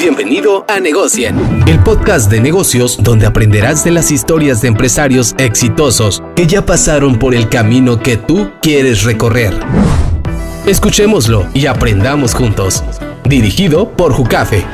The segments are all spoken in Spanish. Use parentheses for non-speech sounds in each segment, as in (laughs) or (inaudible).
Bienvenido a Negocien, el podcast de negocios donde aprenderás de las historias de empresarios exitosos que ya pasaron por el camino que tú quieres recorrer. Escuchémoslo y aprendamos juntos. Dirigido por Jucafe.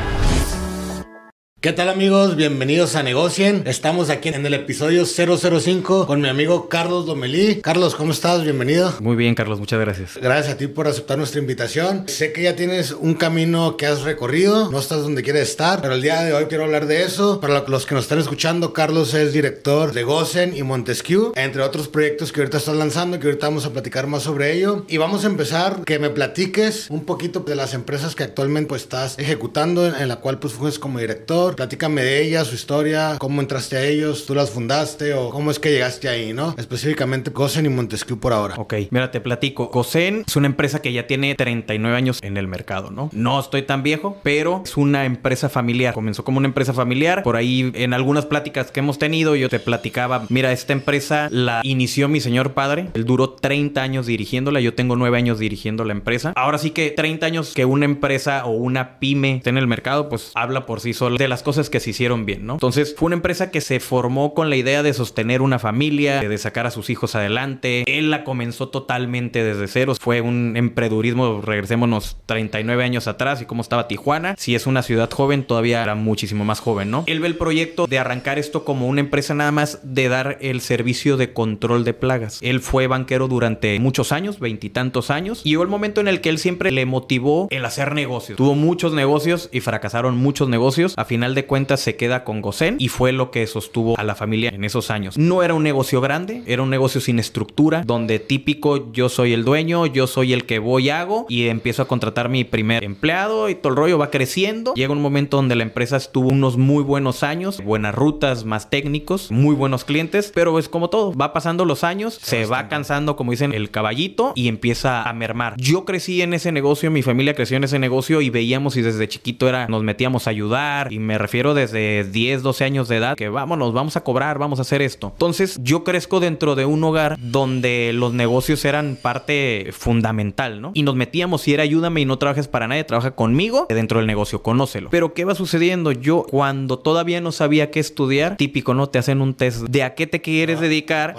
¿Qué tal amigos? Bienvenidos a Negocien. Estamos aquí en el episodio 005 con mi amigo Carlos Domelí. Carlos, ¿cómo estás? Bienvenido. Muy bien, Carlos, muchas gracias. Gracias a ti por aceptar nuestra invitación. Sé que ya tienes un camino que has recorrido, no estás donde quieres estar, pero el día de hoy quiero hablar de eso. Para los que nos están escuchando, Carlos es director de Gozen y Montesquieu, entre otros proyectos que ahorita estás lanzando, que ahorita vamos a platicar más sobre ello. Y vamos a empezar, que me platiques un poquito de las empresas que actualmente pues, estás ejecutando, en la cual pues fuiste como director Platícame de ella, su historia, cómo entraste a ellos, tú las fundaste o cómo es que llegaste ahí, ¿no? Específicamente Gosen y Montesquieu por ahora. Ok, mira, te platico. Gosen es una empresa que ya tiene 39 años en el mercado, ¿no? No estoy tan viejo, pero es una empresa familiar. Comenzó como una empresa familiar. Por ahí, en algunas pláticas que hemos tenido, yo te platicaba, mira, esta empresa la inició mi señor padre. Él duró 30 años dirigiéndola. Yo tengo 9 años dirigiendo la empresa. Ahora sí que 30 años que una empresa o una pyme esté en el mercado, pues habla por sí sola de las cosas que se hicieron bien, ¿no? Entonces fue una empresa que se formó con la idea de sostener una familia, de sacar a sus hijos adelante. Él la comenzó totalmente desde cero. Fue un emprendurismo, regresémonos 39 años atrás y cómo estaba Tijuana. Si es una ciudad joven, todavía era muchísimo más joven, ¿no? Él ve el proyecto de arrancar esto como una empresa nada más de dar el servicio de control de plagas. Él fue banquero durante muchos años, veintitantos años, y llegó el momento en el que él siempre le motivó el hacer negocios. Tuvo muchos negocios y fracasaron muchos negocios. A final de cuentas se queda con Gosen y fue lo que sostuvo a la familia en esos años. No era un negocio grande, era un negocio sin estructura, donde típico yo soy el dueño, yo soy el que voy hago y empiezo a contratar mi primer empleado y todo el rollo va creciendo. Llega un momento donde la empresa estuvo unos muy buenos años, buenas rutas, más técnicos, muy buenos clientes, pero es como todo, va pasando los años, se va cansando, como dicen, el caballito y empieza a mermar. Yo crecí en ese negocio, mi familia creció en ese negocio y veíamos y desde chiquito era, nos metíamos a ayudar y me refiero desde 10, 12 años de edad que vámonos, vamos a cobrar, vamos a hacer esto. Entonces yo crezco dentro de un hogar donde los negocios eran parte fundamental, ¿no? Y nos metíamos y era ayúdame y no trabajes para nadie, trabaja conmigo dentro del negocio, conócelo. Pero ¿qué va sucediendo? Yo cuando todavía no sabía qué estudiar, típico, ¿no? Te hacen un test de a qué te quieres dedicar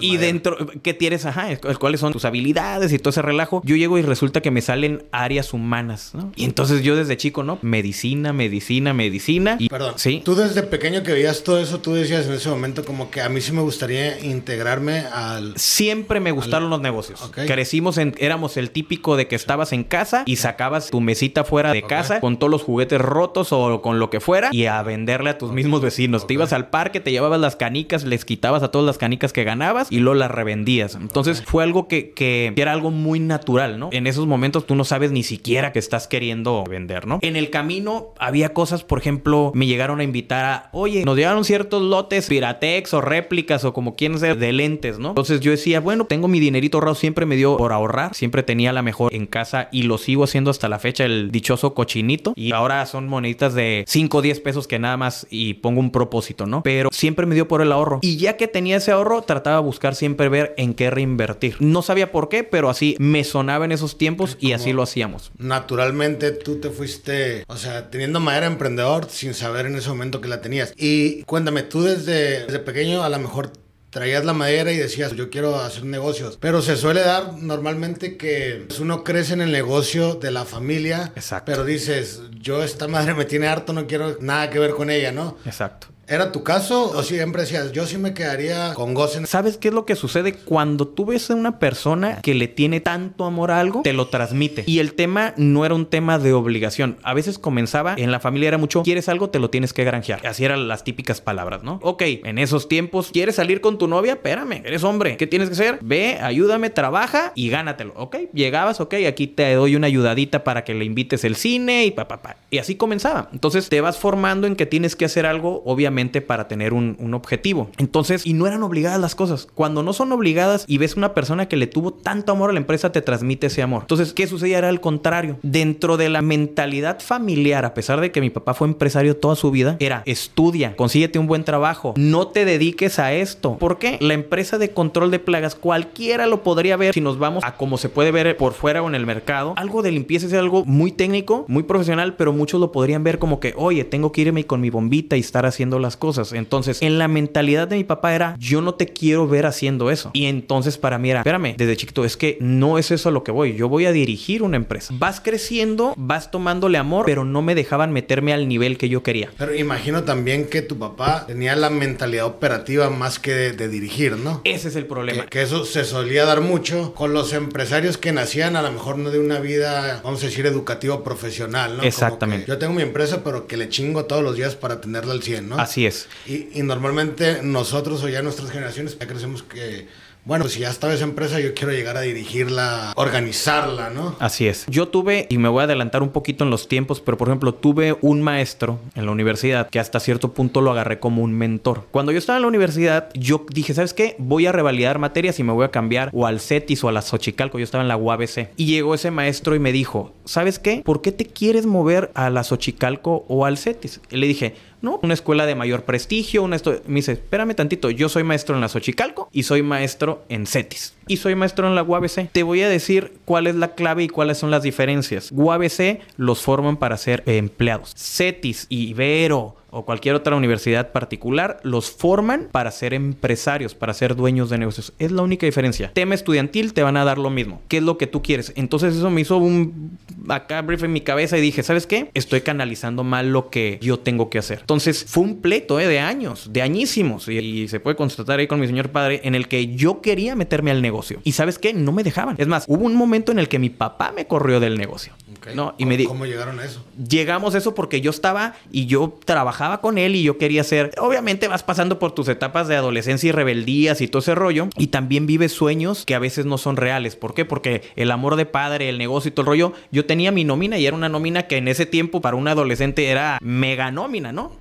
y dentro, ¿qué tienes? Ajá, cuáles son tus habilidades y todo ese relajo. Yo llego y resulta que me salen áreas humanas, ¿no? Y entonces yo desde chico, ¿no? Medicina, medicina, medicina. Y Perdón. Sí. Tú desde pequeño que veías todo eso, tú decías en ese momento como que a mí sí me gustaría integrarme al... Siempre me gustaron los negocios. Crecimos en... Éramos el típico de que estabas en casa y sacabas tu mesita fuera de casa con todos los juguetes rotos o con lo que fuera y a venderle a tus mismos vecinos. Te ibas al parque, te llevabas las canicas, les quitabas a todas las canicas que ganabas y luego las revendías. Entonces fue algo que, que era algo muy natural, ¿no? En esos momentos tú no sabes ni siquiera que estás queriendo vender, ¿no? En el camino había cosas, por ejemplo, me llegaron a invitar a, oye, nos llegaron ciertos lotes Piratex o réplicas o como quieran ser de lentes, ¿no? Entonces yo decía, bueno, tengo mi dinerito ahorrado, siempre me dio por ahorrar, siempre tenía la mejor en casa y lo sigo haciendo hasta la fecha, el dichoso cochinito. Y ahora son moneditas de 5 o 10 pesos que nada más y pongo un propósito, ¿no? Pero siempre me dio por el ahorro. Y ya que tenía ese ahorro, trataba de buscar siempre ver en qué reinvertir. No sabía por qué, pero así me sonaba en esos tiempos y así lo hacíamos. Naturalmente tú te fuiste, o sea, teniendo manera emprendedor sin saber en ese momento que la tenías. Y cuéntame, tú desde, desde pequeño a lo mejor traías la madera y decías, yo quiero hacer negocios. Pero se suele dar normalmente que uno crece en el negocio de la familia. Exacto. Pero dices, yo esta madre me tiene harto, no quiero nada que ver con ella, ¿no? Exacto. ¿Era tu caso o siempre decías, yo sí me quedaría con Gozen? ¿Sabes qué es lo que sucede cuando tú ves a una persona que le tiene tanto amor a algo? Te lo transmite. Y el tema no era un tema de obligación. A veces comenzaba, en la familia era mucho, quieres algo, te lo tienes que granjear. Así eran las típicas palabras, ¿no? Ok, en esos tiempos, ¿quieres salir con tu novia? Espérame, eres hombre. ¿Qué tienes que hacer? Ve, ayúdame, trabaja y gánatelo. Ok, llegabas, ok, aquí te doy una ayudadita para que le invites el cine y pa, pa, pa. Y así comenzaba. Entonces te vas formando en que tienes que hacer algo, obviamente para tener un, un objetivo. Entonces, y no eran obligadas las cosas. Cuando no son obligadas y ves una persona que le tuvo tanto amor a la empresa, te transmite ese amor. Entonces, ¿qué sucedía? Era al contrario. Dentro de la mentalidad familiar, a pesar de que mi papá fue empresario toda su vida, era estudia, consíguete un buen trabajo, no te dediques a esto. ¿Por qué? La empresa de control de plagas, cualquiera lo podría ver si nos vamos a como se puede ver por fuera o en el mercado. Algo de limpieza es algo muy técnico, muy profesional, pero muchos lo podrían ver como que, oye, tengo que irme con mi bombita y estar haciendo las cosas. Entonces, en la mentalidad de mi papá era, yo no te quiero ver haciendo eso. Y entonces para mí era, espérame, desde chiquito, es que no es eso a lo que voy. Yo voy a dirigir una empresa. Vas creciendo, vas tomándole amor, pero no me dejaban meterme al nivel que yo quería. Pero imagino también que tu papá tenía la mentalidad operativa más que de, dirigir, ¿no? Ese es el problema. Que, que, eso se solía dar mucho con los empresarios que nacían a lo mejor no de una vida, vamos a decir, educativo profesional, ¿no? Exactamente. Yo tengo mi empresa, pero que le chingo todos los días para tenerla al 100, ¿no? Así es. Y, y normalmente nosotros o ya nuestras generaciones ya crecemos que bueno, si ya estaba esa empresa, yo quiero llegar a dirigirla, organizarla, ¿no? Así es. Yo tuve, y me voy a adelantar un poquito en los tiempos, pero por ejemplo, tuve un maestro en la universidad que hasta cierto punto lo agarré como un mentor. Cuando yo estaba en la universidad, yo dije, ¿sabes qué? Voy a revalidar materias y me voy a cambiar o al CETIS o a la Xochicalco. Yo estaba en la UABC. Y llegó ese maestro y me dijo, ¿sabes qué? ¿Por qué te quieres mover a la Xochicalco o al CETIS? Y le dije, ¿no? Una escuela de mayor prestigio, una. Me dice, espérame tantito, yo soy maestro en la Xochicalco y soy maestro en CETIS. Y soy maestro en la UABC. Te voy a decir cuál es la clave y cuáles son las diferencias. UABC los forman para ser empleados. CETIS, Ibero, o cualquier otra universidad particular, los forman para ser empresarios, para ser dueños de negocios. Es la única diferencia. Tema estudiantil te van a dar lo mismo. ¿Qué es lo que tú quieres? Entonces eso me hizo un acá brief en mi cabeza y dije, ¿sabes qué? Estoy canalizando mal lo que yo tengo que hacer. Entonces fue un pleito ¿eh? de años, de añísimos. Y, y, se puede constatar ahí con mi señor padre en el que yo quería meterme al negocio. Y ¿sabes qué? No me dejaban. Es más, hubo un momento en el que mi papá me corrió del negocio. Okay. ¿no? Y ¿Cómo, me di ¿Cómo llegaron a eso? Llegamos a eso porque yo estaba y yo trabajaba con él y yo quería ser. Obviamente vas pasando por tus etapas de adolescencia y rebeldías y todo ese rollo. Y también vives sueños que a veces no son reales. ¿Por qué? Porque el amor de padre, el negocio y todo el rollo. Yo tenía mi nómina y era una nómina que en ese tiempo para un adolescente era mega nómina, ¿no?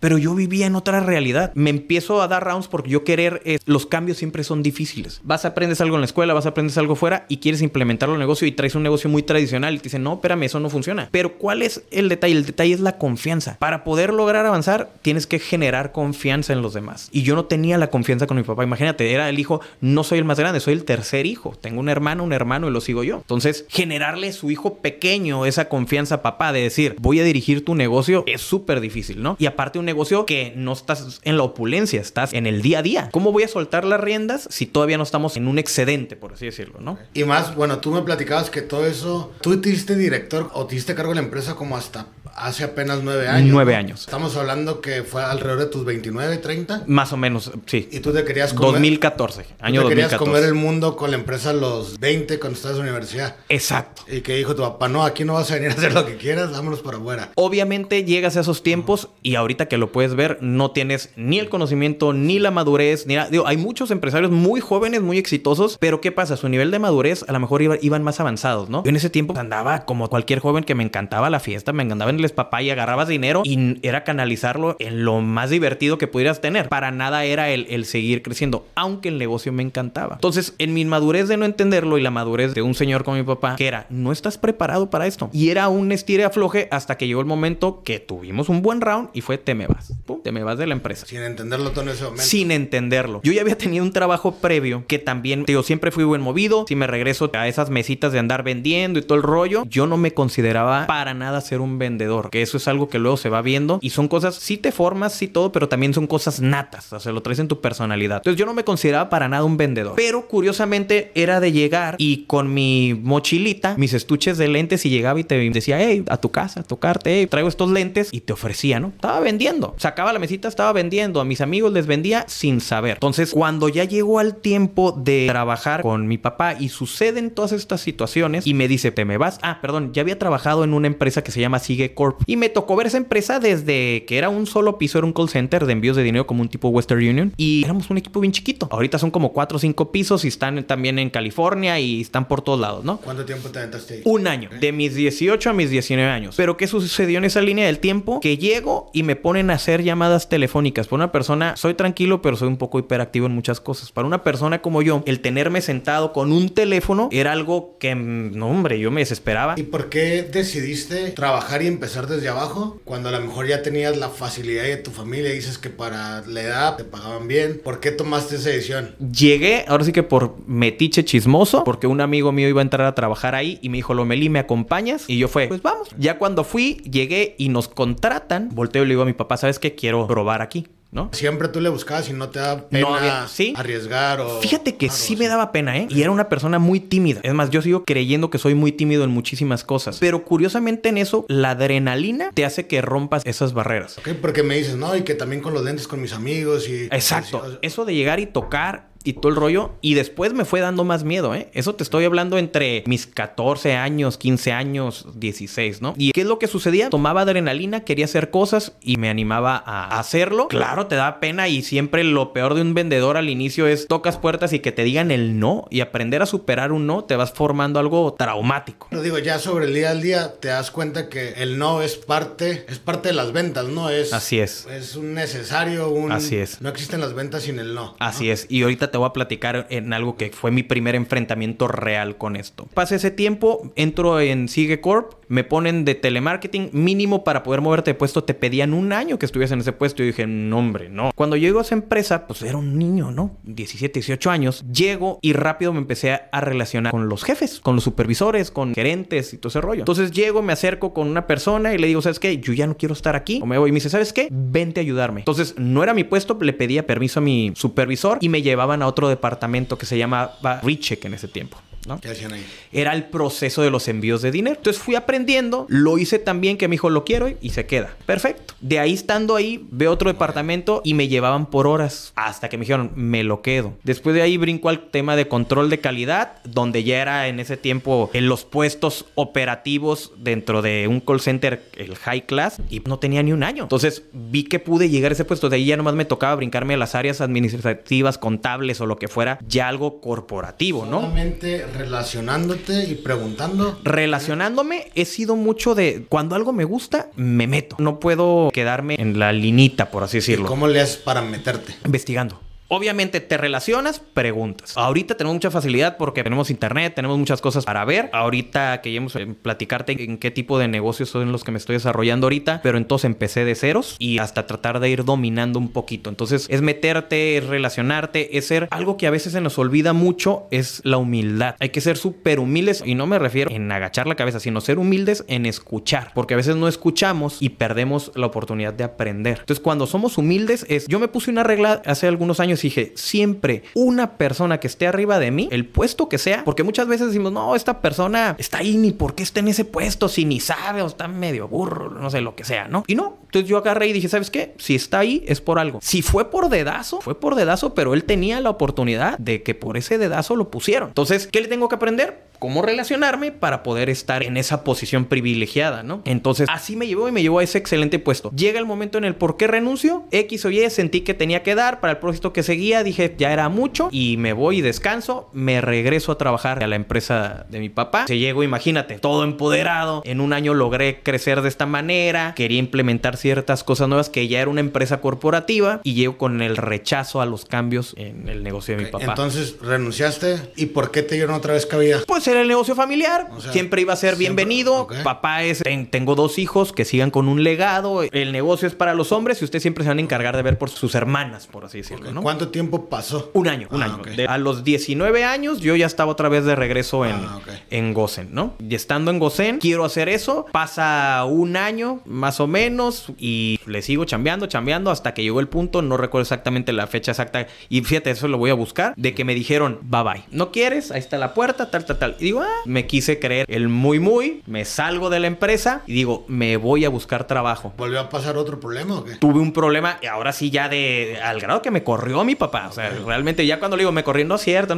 Pero yo vivía en otra realidad. Me empiezo a dar rounds porque yo querer... Eh, los cambios siempre son difíciles. Vas aprendes algo en la escuela, vas aprendes algo fuera y quieres implementarlo en el negocio y traes un negocio muy tradicional y te dicen, no, espérame, eso no funciona. Pero ¿cuál es el detalle? El detalle es la confianza. Para poder lograr avanzar, tienes que generar confianza en los demás. Y yo no tenía la confianza con mi papá. Imagínate, era el hijo, no soy el más grande, soy el tercer hijo. Tengo un hermano, un hermano y lo sigo yo. Entonces, generarle a su hijo pequeño esa confianza papá de decir, voy a dirigir tu negocio, es súper difícil, ¿no? Y aparte un negocio que no estás en la opulencia, estás en el día a día. ¿Cómo voy a soltar las riendas si todavía no estamos en un excedente, por así decirlo, ¿no? Y más, bueno, tú me platicabas que todo eso, tú te hiciste director o te cargo de la empresa como hasta hace apenas nueve años. Nueve años. Estamos hablando que fue alrededor de tus 29, 30. Más o menos, sí. Y tú te querías comer. 2014, año tú te querías 2014. comer el mundo con la empresa a los 20 cuando estabas en la universidad. Exacto. Y que dijo tu papá, no, aquí no vas a venir a hacer lo que quieras, vámonos para afuera. Obviamente llegas a esos tiempos y ahorita que lo puedes ver, no tienes ni el conocimiento, ni la madurez, ni nada. Digo, hay muchos empresarios muy jóvenes, muy exitosos, pero ¿qué pasa? Su nivel de madurez a lo mejor iba, iban más avanzados, ¿no? Yo en ese tiempo andaba como cualquier joven que me encantaba la fiesta, me encantaba en el papá y agarrabas dinero y era canalizarlo en lo más divertido que pudieras tener. Para nada era el, el seguir creciendo, aunque el negocio me encantaba. Entonces, en mi inmadurez de no entenderlo y la madurez de un señor como mi papá, que era, no estás preparado para esto. Y era un estire afloje hasta que llegó el momento que tuvimos un buen round y fue te me vas. Pum, te me vas de la empresa. Sin entenderlo todo en ese momento. Sin entenderlo. Yo ya había tenido un trabajo previo que también, digo, siempre fui buen movido. Si me regreso a esas mesitas de andar vendiendo y todo el rollo, yo no me consideraba para nada ser un vendedor. Que eso es algo que luego se va viendo y son cosas, sí te formas, sí todo, pero también son cosas natas. O sea, lo traes en tu personalidad. Entonces yo no me consideraba para nada un vendedor. Pero curiosamente era de llegar y con mi mochilita, mis estuches de lentes y llegaba y te decía, hey, a tu casa, a tocarte, hey, traigo estos lentes y te ofrecía, ¿no? Estaba vendiendo. Sacaba la mesita, estaba vendiendo. A mis amigos les vendía sin saber. Entonces, cuando ya llegó al tiempo de trabajar con mi papá y suceden todas estas situaciones y me dice, ¿te me vas? Ah, perdón, ya había trabajado en una empresa que se llama Sigue Corp. Y me tocó ver esa empresa desde que era un solo piso, era un call center de envíos de dinero como un tipo Western Union. Y éramos un equipo bien chiquito. Ahorita son como cuatro o cinco pisos y están también en California y están por todos lados, ¿no? ¿Cuánto tiempo te aventaste ahí? Un año, de mis 18 a mis 19 años. Pero ¿qué sucedió en esa línea del tiempo? Que llego y me ponen a hacer llamadas telefónicas. Por una persona, soy tranquilo, pero soy un poco hiperactivo en muchas cosas. Para una persona como yo, el tenerme sentado con un teléfono era algo que, mm, no hombre, yo me desesperaba. ¿Y por qué decidiste trabajar y empezar desde abajo cuando a lo mejor ya tenías la facilidad de tu familia dices que para la edad te pagaban bien? ¿Por qué tomaste esa decisión? Llegué, ahora sí que por metiche chismoso, porque un amigo mío iba a entrar a trabajar ahí y me dijo, Lomeli, ¿me acompañas? Y yo fue, pues vamos. Ya cuando fui, llegué y nos contratan, volteo y le digo a mi papá, ¿sabes qué? Quiero probar aquí. ¿No? Siempre tú le buscabas y no te da pena arriesgar o... Fíjate que sí me daba pena, ¿eh? Y era una persona muy tímida. Es más, yo sigo creyendo que soy muy tímido en muchísimas cosas. Pero curiosamente en eso, la adrenalina te hace que rompas esas barreras. Ok, porque me dices, no, y que también con los lentes con mis amigos y... Exacto. Eso de llegar y tocar y todo el rollo. Y después me fue dando más miedo, ¿eh? Eso te estoy hablando entre mis 14 años, 15 años, 16, ¿no? ¿Y qué es lo que sucedía? Tomaba adrenalina, quería hacer cosas y me animaba a hacerlo. Claro, te da pena y siempre lo peor de un vendedor al inicio es tocas puertas y que te digan el no y aprender a superar un no te vas formando algo traumático. Lo digo, ya sobre el día al día te das cuenta que el no es parte, es parte de las ventas, ¿no? Es, Así es. Es un necesario, un... Así es. No existen las ventas sin el no. Así es. Y ahorita te voy a platicar en algo que fue mi primer enfrentamiento real con esto. Pasa ese tiempo, entro en Sigue Corp, me ponen de telemarketing mínimo para poder moverte de puesto. Te pedían un año que estuvieras en ese puesto. Y dije, no, hombre, no. Cuando llego a esa empresa, pues era un niño, ¿no? 17, 18 años. Llego y rápido me empecé a relacionar con los jefes, con los supervisores, con gerentes y todo ese rollo. Entonces llego, me acerco con una persona y le digo, ¿sabes qué? Yo ya no quiero estar aquí. O me voy. Y me dice, ¿sabes qué? Vente a ayudarme. Entonces no era mi puesto, le pedía permiso a mi supervisor y me llevaban a otro departamento que se llamaba Recheck en ese tiempo. ¿Qué hacían ahí? Era el proceso de los envíos de dinero. Entonces fui aprendiendo, lo hice también que me dijo, lo quiero y se queda. Perfecto. De ahí estando ahí, veo otro departamento y me llevaban por horas hasta que me dijeron, me lo quedo. Después de ahí brinco al tema de control de calidad, donde ya era en ese tiempo en los puestos operativos dentro de un call center, el high class, y no tenía ni un año. Entonces vi que pude llegar a ese puesto. De ahí ya nomás me tocaba brincarme a las áreas administrativas, contables o lo que fuera, ya algo corporativo, ¿no? Solamente relacionándote y preguntando. Relacionándome, he sido mucho de cuando algo me gusta, me meto. No puedo quedarme en la linita, por así decirlo. ¿Cómo le haces para meterte? Investigando. Obviamente te relacionas, preguntas. Ahorita tenemos mucha facilidad porque tenemos internet, tenemos muchas cosas para ver. Ahorita queríamos platicarte en qué tipo de negocios son los que me estoy desarrollando ahorita, pero entonces empecé de ceros y hasta tratar de ir dominando un poquito. Entonces es meterte, es relacionarte, es ser algo que a veces se nos olvida mucho, es la humildad. Hay que ser súper humildes y no me refiero en agachar la cabeza, sino ser humildes en escuchar, porque a veces no escuchamos y perdemos la oportunidad de aprender. Entonces cuando somos humildes es, yo me puse una regla hace algunos años dije, siempre una persona que esté arriba de mí, el puesto que sea, porque muchas veces decimos, no, esta persona está ahí ni por qué está en ese puesto, si ni sabe o está medio burro, no sé, lo que sea, ¿no? Y no, entonces yo agarré y dije, ¿sabes qué? Si está ahí es por algo. Si fue por dedazo, fue por dedazo, pero él tenía la oportunidad de que por ese dedazo lo pusieron. Entonces, ¿qué le tengo que aprender? Cómo relacionarme para poder estar en esa posición privilegiada, ¿no? Entonces, así me llevó y me llevó a ese excelente puesto. Llega el momento en el por qué renuncio, X o Y, sentí que tenía que dar para el propósito que seguía, dije, ya era mucho y me voy y descanso, me regreso a trabajar a la empresa de mi papá. Se llegó, imagínate, todo empoderado. En un año logré crecer de esta manera, quería implementar ciertas cosas nuevas que ya era una empresa corporativa y llego con el rechazo a los cambios en el negocio de mi papá. Entonces, renunciaste y ¿por qué te dieron otra vez cabida? Pues el negocio familiar. siempre iba a ser bienvenido. Papá es, tengo dos hijos que sigan con un legado. El negocio es para los hombres y usted siempre se van a encargar de ver por sus hermanas, por así decirlo. ¿no? ¿Cuánto tiempo pasó? Un año, un ah, año. a los 19 años yo ya estaba otra vez de regreso en, ah, en Gozen, ¿no? Y estando en Gozen, quiero hacer eso. Pasa un año más o menos y le sigo chambeando, chambeando hasta que llegó el punto, no recuerdo exactamente la fecha exacta. Y fíjate, eso lo voy a buscar, de que me dijeron, bye bye. ¿No quieres? Ahí está la puerta, tal, tal, tal Y digo, ah, me quise creer el muy, muy. Me salgo de la empresa y digo, me voy a buscar trabajo. ¿Volvió a pasar otro problema o qué? Tuve un problema y ahora sí ya de... Al grado que me corrió mi papá. O sea, realmente ya cuando le digo, me corrió, no es cierto,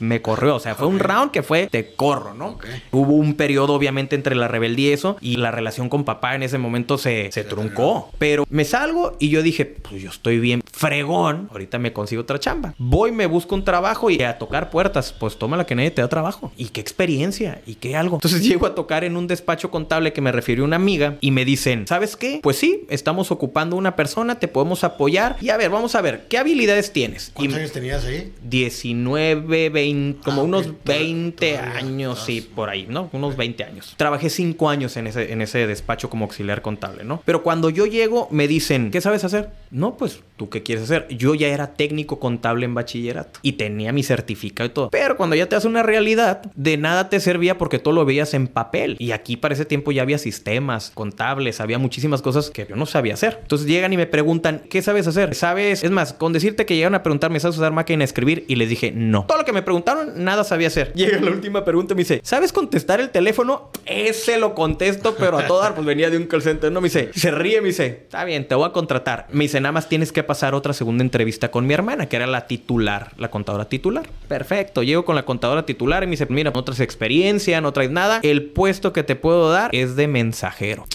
me corrió. O sea, fue un round que fue, te corro, ¿no? Hubo un periodo obviamente entre la rebeldía y eso y la relación con papá en ese momento se, se truncó. Pero me salgo y yo dije, pues yo estoy bien fregón, ahorita me consigo otra chamba. Voy, me busco un trabajo y a tocar puertas, pues toma la que nadie te da trabajo. Y qué experiencia y qué algo. Entonces (laughs) llego a tocar en un despacho contable que me refirió una amiga y me dicen, ¿sabes qué? Pues sí, estamos ocupando una persona, te podemos apoyar. Y a ver, vamos a ver, ¿qué habilidades tienes? ¿Cuántos años tenías ahí? 19, 20, como ah, unos 20 años, sí, por ahí, ¿no? Unos 20 años. Trabajé 5 años en ese, en ese despacho como auxiliar contable, ¿no? Pero cuando yo llego, me dicen, ¿qué sabes hacer? No, pues, ¿tú qué quieres hacer? Yo ya era técnico contable en bachillerato y tenía mi certificado y todo. Pero cuando ya te hace una realidad, de nada te servía porque todo lo veías en papel. Y aquí para ese tiempo ya había sistemas contables, había muchísimas cosas que yo no sabía hacer. Entonces llegan y me preguntan, ¿qué sabes hacer? ¿Sabes? Es más, con decirte que llegaron a preguntarme, ¿sabes usar máquina de escribir? Y les dije, no. Todo lo que me preguntaron, nada sabía hacer. Llega la última pregunta y me dice, ¿sabes contestar el teléfono? Ese lo contesto, pero a todas, pues venía de un call center. No, me dice, se ríe, me dice, está bien, te voy a contratar. Me dice, nada más tienes que pasar otra segunda entrevista con mi hermana, que era la titular, la contadora titular. Perfecto, llego con la contadora titular y me dice, mira, no traes experiencia, no traes nada. El puesto que te puedo dar es de mensajero.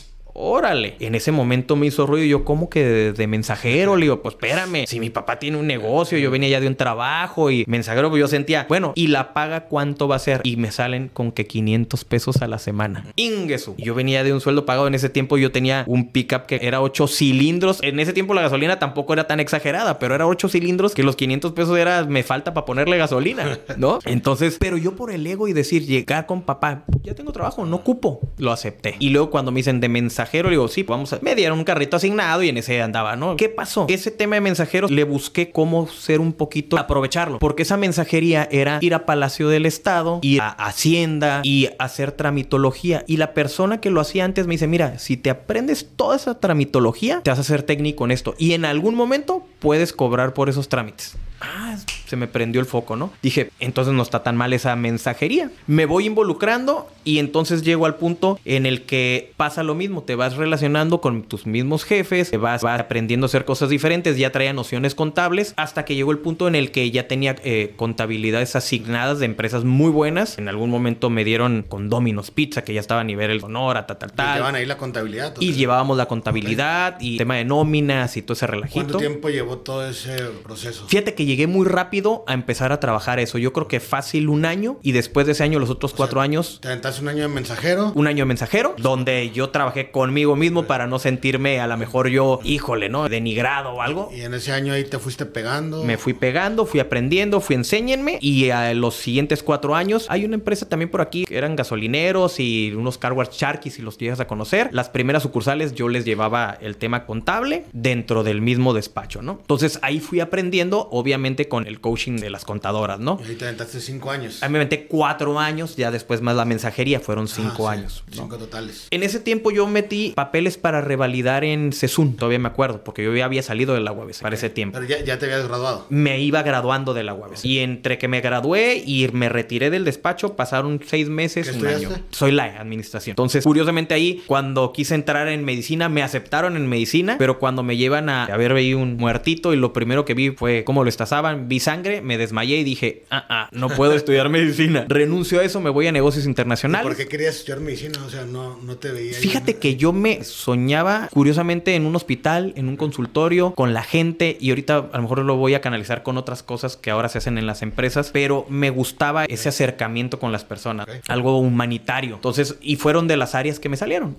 Órale. En ese momento me hizo ruido. Yo, como que de, mensajero? Le digo, pues espérame. Si mi papá tiene un negocio, yo venía ya de un trabajo y mensajero, pues yo sentía, bueno, ¿y la paga cuánto va a ser? Y me salen con que 500 pesos a la semana. Ingesu. Yo venía de un sueldo pagado. En ese tiempo yo tenía un pickup que era 8 cilindros. En ese tiempo la gasolina tampoco era tan exagerada, pero era 8 cilindros que los 500 pesos era, me falta para ponerle gasolina, ¿no? (laughs) Entonces, pero yo por el ego y decir, llegar con papá, ya tengo trabajo, no cupo, lo acepté. Y luego cuando me dicen de mensajero, mensajero, digo, sí, vamos a... Me dieron un carrito asignado y en ese andaba, ¿no? ¿Qué pasó? Ese tema de mensajeros le busqué cómo ser un poquito, aprovecharlo, porque esa mensajería era ir a Palacio del Estado, ir a Hacienda y hacer tramitología. Y la persona que lo hacía antes me dice, mira, si te aprendes toda esa tramitología, te vas a hacer técnico en esto. Y en algún momento puedes cobrar por esos trámites. Ah, se me prendió el foco, ¿no? Dije, entonces no está tan mal esa mensajería. Me voy involucrando y entonces llego al punto en el que pasa lo mismo. Te vas relacionando con tus mismos jefes, te vas, aprendiendo a hacer cosas diferentes, ya traía nociones contables, hasta que llegó el punto en el que ya tenía eh, contabilidades asignadas de empresas muy buenas. En algún momento me dieron con Domino's Pizza, que ya estaba a nivel Sonora, tal, tal, tal. Llevaban ahí la contabilidad. Y llevábamos la contabilidad y tema de nóminas y todo ese relajito. ¿Cuánto tiempo llevó todo ese proceso? Fíjate que llegué muy rápido a empezar a trabajar eso. Yo creo que fácil un año y después de ese año, los otros cuatro años. ¿Te aventaste un año de mensajero? Un año de mensajero, donde yo trabajé conmigo mismo para no sentirme a lo mejor yo, híjole, ¿no? Denigrado o algo. Y en ese año ahí te fuiste pegando. Me fui pegando, fui aprendiendo, fui enséñenme. Y a los siguientes cuatro años, hay una empresa también por aquí que eran gasolineros y unos carwash charquis, si los llegas a conocer. Las primeras sucursales yo les llevaba el tema contable dentro del mismo despacho, ¿no? Entonces ahí fui aprendiendo, obviamente con el coaching de las contadoras, ¿no? Y ahí te aventaste cinco años. Ahí me aventé cuatro años, ya después más la mensajería, fueron ah, cinco años. Cinco totales. En ese tiempo yo metí papeles para revalidar en CESUN, todavía me acuerdo, porque yo ya había salido de la UABC para ese tiempo. Pero ya, te habías graduado. Me iba graduando de la UABC. Y entre que me gradué y me retiré del despacho, pasaron seis meses, un año. Soy la administración. Entonces, curiosamente ahí, cuando quise entrar en medicina, me aceptaron en medicina, pero cuando me llevan a, a ver ahí un muertito y lo primero que vi fue cómo lo estazaban, vi sangre, me desmayé y dije, ah, ah, no puedo estudiar (laughs) medicina. Renuncio a eso, me voy a negocios internacionales. ¿Por qué querías estudiar medicina? O sea, no, no te veía. Fíjate que yo me soñaba, curiosamente, en un hospital, en un consultorio, con la gente, y ahorita a lo mejor lo voy a canalizar con otras cosas que ahora se hacen en las empresas, pero me gustaba ese acercamiento con las personas, algo humanitario. Entonces, y fueron de las áreas que me salieron,